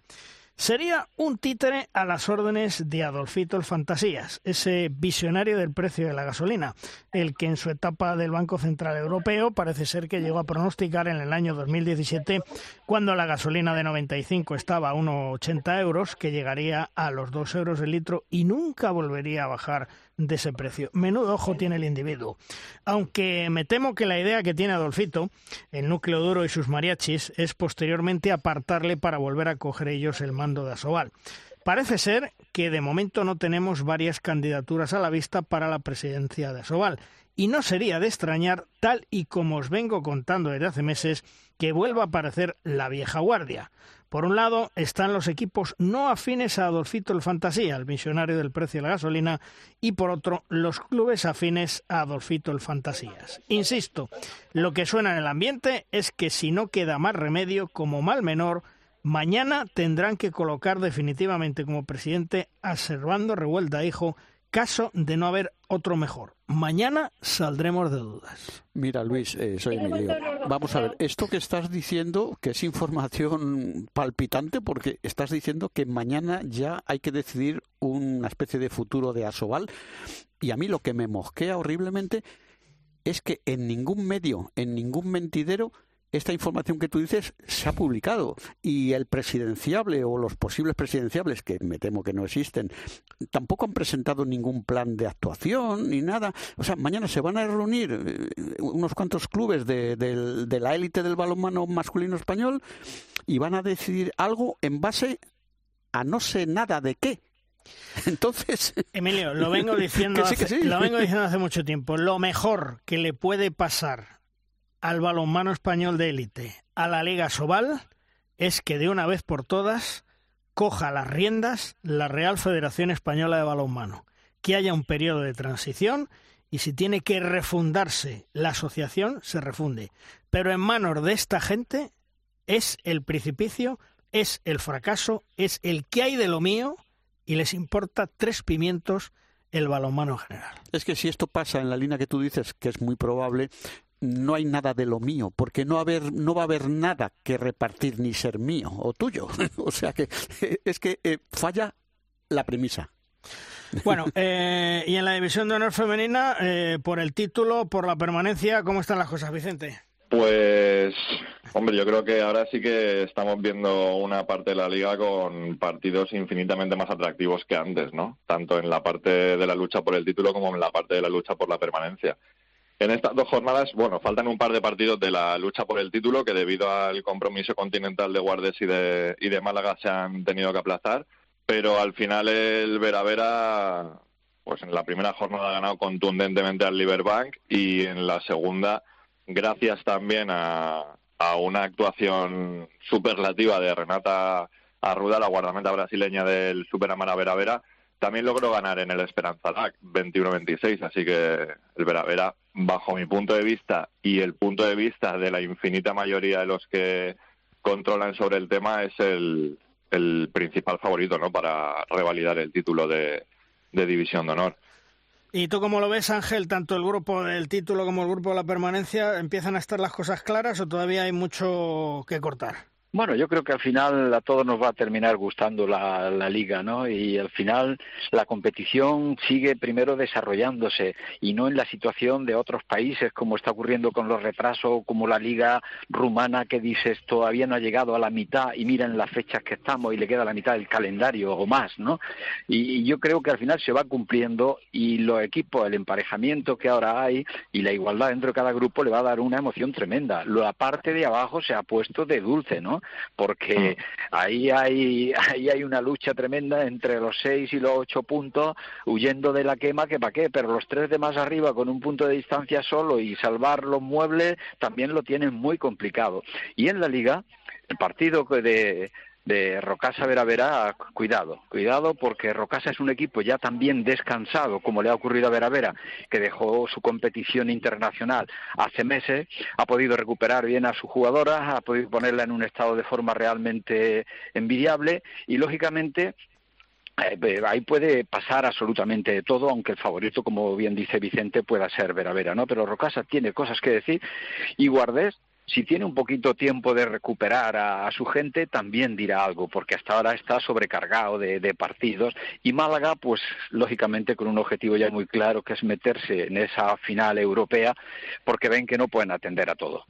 Sería un títere a las órdenes de Adolfito el Fantasías, ese visionario del precio de la gasolina, el que en su etapa del Banco Central Europeo parece ser que llegó a pronosticar en el año 2017, cuando la gasolina de 95 estaba a 1,80 euros, que llegaría a los 2 euros el litro y nunca volvería a bajar de ese precio. Menudo ojo tiene el individuo. Aunque me temo que la idea que tiene Adolfito, el núcleo duro y sus mariachis, es posteriormente apartarle para volver a coger ellos el mando de Asobal. Parece ser que de momento no tenemos varias candidaturas a la vista para la presidencia de Asobal. Y no sería de extrañar, tal y como os vengo contando desde hace meses, que vuelva a aparecer la vieja guardia. Por un lado están los equipos no afines a Adolfito el Fantasía, el visionario del precio de la gasolina, y por otro los clubes afines a Adolfito el Fantasías. Insisto, lo que suena en el ambiente es que si no queda más remedio, como mal menor, mañana tendrán que colocar definitivamente como presidente a Servando Revuelta Hijo, caso de no haber otro mejor. Mañana saldremos de dudas. Mira, Luis, eh, soy Emilio. Vamos a ver, esto que estás diciendo, que es información palpitante, porque estás diciendo que mañana ya hay que decidir una especie de futuro de Asobal, y a mí lo que me mosquea horriblemente es que en ningún medio, en ningún mentidero, esta información que tú dices se ha publicado y el presidenciable o los posibles presidenciables, que me temo que no existen, tampoco han presentado ningún plan de actuación ni nada. O sea, mañana se van a reunir eh, unos cuantos clubes de, de la élite del balonmano masculino español y van a decidir algo en base a no sé nada de qué. Entonces, Emilio, lo vengo diciendo, lo vengo diciendo hace mucho tiempo. Lo mejor que le puede pasar al balonmano español de élite, a la Liga Sobal, es que de una vez por todas coja las riendas la Real Federación Española de Balonmano, que haya un periodo de transición y si tiene que refundarse la asociación, se refunde. Pero en manos de esta gente es el precipicio, es el fracaso, es el que hay de lo mío y les importa tres pimientos el balonmano en general. Es que si esto pasa en la línea que tú dices, que es muy probable, no hay nada de lo mío, porque no, haber, no va a haber nada que repartir ni ser mío o tuyo. o sea que es que eh, falla la premisa. Bueno, eh, y en la división de honor femenina, eh, por el título, por la permanencia, ¿cómo están las cosas, Vicente? Pues, hombre, yo creo que ahora sí que estamos viendo una parte de la liga con partidos infinitamente más atractivos que antes, ¿no? Tanto en la parte de la lucha por el título como en la parte de la lucha por la permanencia. En estas dos jornadas, bueno, faltan un par de partidos de la lucha por el título que debido al compromiso continental de Guardes y de, y de Málaga se han tenido que aplazar, pero al final el Vera Vera, pues en la primera jornada ha ganado contundentemente al Liberbank y en la segunda, gracias también a, a una actuación superlativa de Renata Arruda, la guardameta brasileña del Superamara Vera Vera, también logró ganar en el Esperanza LAC 21-26, así que el Vera Vera, bajo mi punto de vista y el punto de vista de la infinita mayoría de los que controlan sobre el tema, es el, principal favorito ¿no? para revalidar el título de, de División de Honor. ¿Y tú cómo lo ves, Ángel? ¿Tanto el grupo del título como el grupo de la permanencia empiezan a estar las cosas claras o todavía hay mucho que cortar? Bueno, yo creo que al final a todos nos va a terminar gustando la, liga, ¿no? Y al final la competición sigue primero desarrollándose y no en la situación de otros países como está ocurriendo con los retrasos, como la liga rumana que dices todavía no ha llegado a la mitad y miren las fechas que estamos y le queda la mitad del calendario o más, ¿no? Y, y yo creo que al final se va cumpliendo y los equipos, el emparejamiento que ahora hay y la igualdad dentro de cada grupo le va a dar una emoción tremenda. La parte de abajo se ha puesto de dulce, ¿no? Porque ahí hay, ahí hay una lucha tremenda entre los seis y los ocho puntos, huyendo de la quema, que para qué, pero los tres de más arriba con un punto de distancia solo y salvar los muebles también lo tienen muy complicado. Y en la liga, el partido de, de Rocasa Vera Vera, cuidado, cuidado porque Rocasa es un equipo ya también descansado, como le ha ocurrido a Vera Vera, que dejó su competición internacional hace meses, ha podido recuperar bien a sus jugadoras, ha podido ponerla en un estado de forma realmente envidiable y lógicamente eh, ahí puede pasar absolutamente todo, aunque el favorito, como bien dice Vicente, pueda ser Vera Vera, ¿no? Pero Rocasa tiene cosas que decir y Guardés si tiene un poquito tiempo de recuperar a, su gente, también dirá algo, porque hasta ahora está sobrecargado de, de, partidos. Y Málaga, pues lógicamente con un objetivo ya muy claro, que es meterse en esa final europea, porque ven que no pueden atender a todo.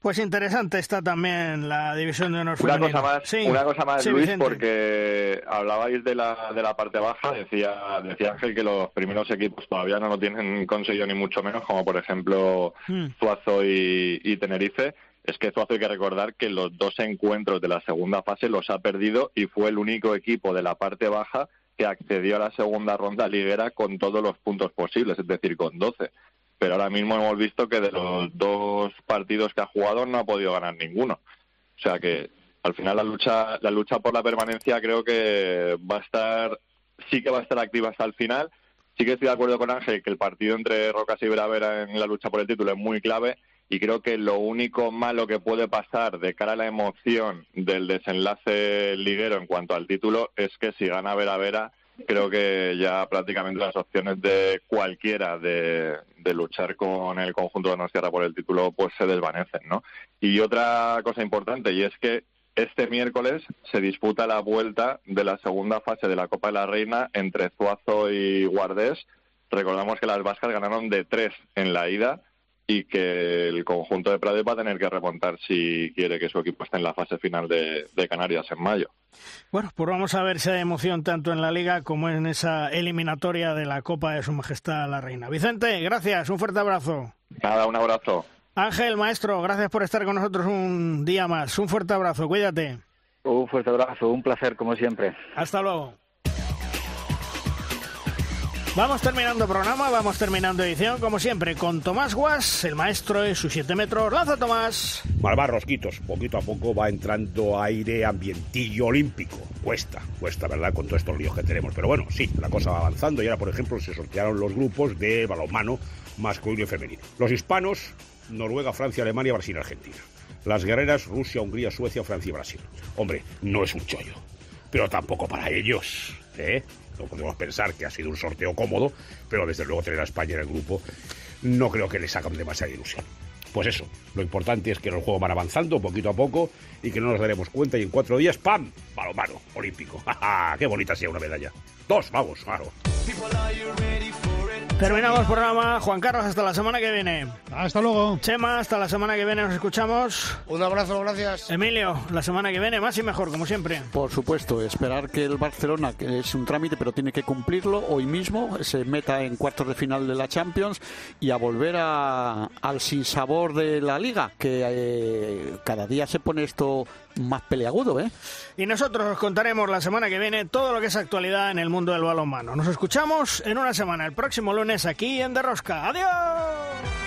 Pues interesante está también la división de honor una cosa más, sí. una cosa más, sí, Luis, Vicente. porque hablabais de la, de la parte baja, decía, decía Ángel que los primeros equipos todavía no lo tienen conseguido ni mucho menos, como por ejemplo mm. Zuazo y, y Tenerife. Es que Zuazo hay que recordar que los dos encuentros de la segunda fase los ha perdido y fue el único equipo de la parte baja que accedió a la segunda ronda liguera con todos los puntos posibles, es decir, con 12 pero ahora mismo hemos visto que de los dos partidos que ha jugado no ha podido ganar ninguno. O sea que al final la lucha, la lucha por la permanencia creo que va a estar, sí que va a estar activa hasta el final. Sí que estoy de acuerdo con Ángel que el partido entre Rocas y Veravera en la lucha por el título es muy clave y creo que lo único malo que puede pasar de cara a la emoción del desenlace liguero en cuanto al título es que si gana Vera Vera creo que ya prácticamente las opciones de cualquiera de, de luchar con el conjunto de Nostierra por el título pues se desvanecen, ¿no? Y otra cosa importante y es que este miércoles se disputa la vuelta de la segunda fase de la Copa de la Reina entre Zuazo y Guardés. Recordamos que las vascas ganaron de tres en la ida y que el conjunto de Prades va a tener que remontar si quiere que su equipo esté en la fase final de, de, Canarias en mayo. Bueno, pues vamos a ver si hay emoción tanto en la Liga como en esa eliminatoria de la Copa de Su Majestad la Reina. Vicente, gracias, un fuerte abrazo. Nada, un abrazo. Ángel, maestro, gracias por estar con nosotros un día más. Un fuerte abrazo, cuídate. Un fuerte abrazo, un placer como siempre. Hasta luego. Vamos terminando programa, vamos terminando edición, como siempre, con Tomás Guas, el maestro de sus 7 metros. ¡Lanza, Tomás! Malvar Rosquitos, poquito a poco va entrando aire ambientillo olímpico. Cuesta, cuesta, ¿verdad? Con todos estos líos que tenemos. Pero bueno, sí, la cosa va avanzando y ahora, por ejemplo, se sortearon los grupos de balonmano masculino y femenino. Los hispanos, Noruega, Francia, Alemania, Brasil, Argentina. las guerreras Rusia, Hungría, Suecia, Francia y Brasil. Hombre, no es un chollo, pero tampoco para ellos, ¿eh? No podemos pensar que ha sido un sorteo cómodo, pero desde luego tener a España en el grupo no creo que les hagan demasiada ilusión. Pues eso, lo importante es que los juegos van avanzando poquito a poco y que no nos daremos cuenta y en cuatro días, ¡pam! Balomano olímpico. ¡Ja, qué bonita sea una medalla! Dos, vamos, claro. Terminamos el programa. Juan Carlos, hasta la semana que viene. Hasta luego. Chema, hasta la semana que viene nos escuchamos. Un abrazo, gracias. Emilio, la semana que viene más y mejor, como siempre. Por supuesto, esperar que el Barcelona, que es un trámite, pero tiene que cumplirlo hoy mismo, se meta en cuartos de final de la Champions y a volver a, al sinsabor de la liga, que eh, cada día se pone esto más peleagudo, ¿eh? Y nosotros os contaremos la semana que viene todo lo que es actualidad en el mundo del balonmano. Nos escuchamos en una semana, el próximo lunes aquí en Derrosca. ¡Adiós!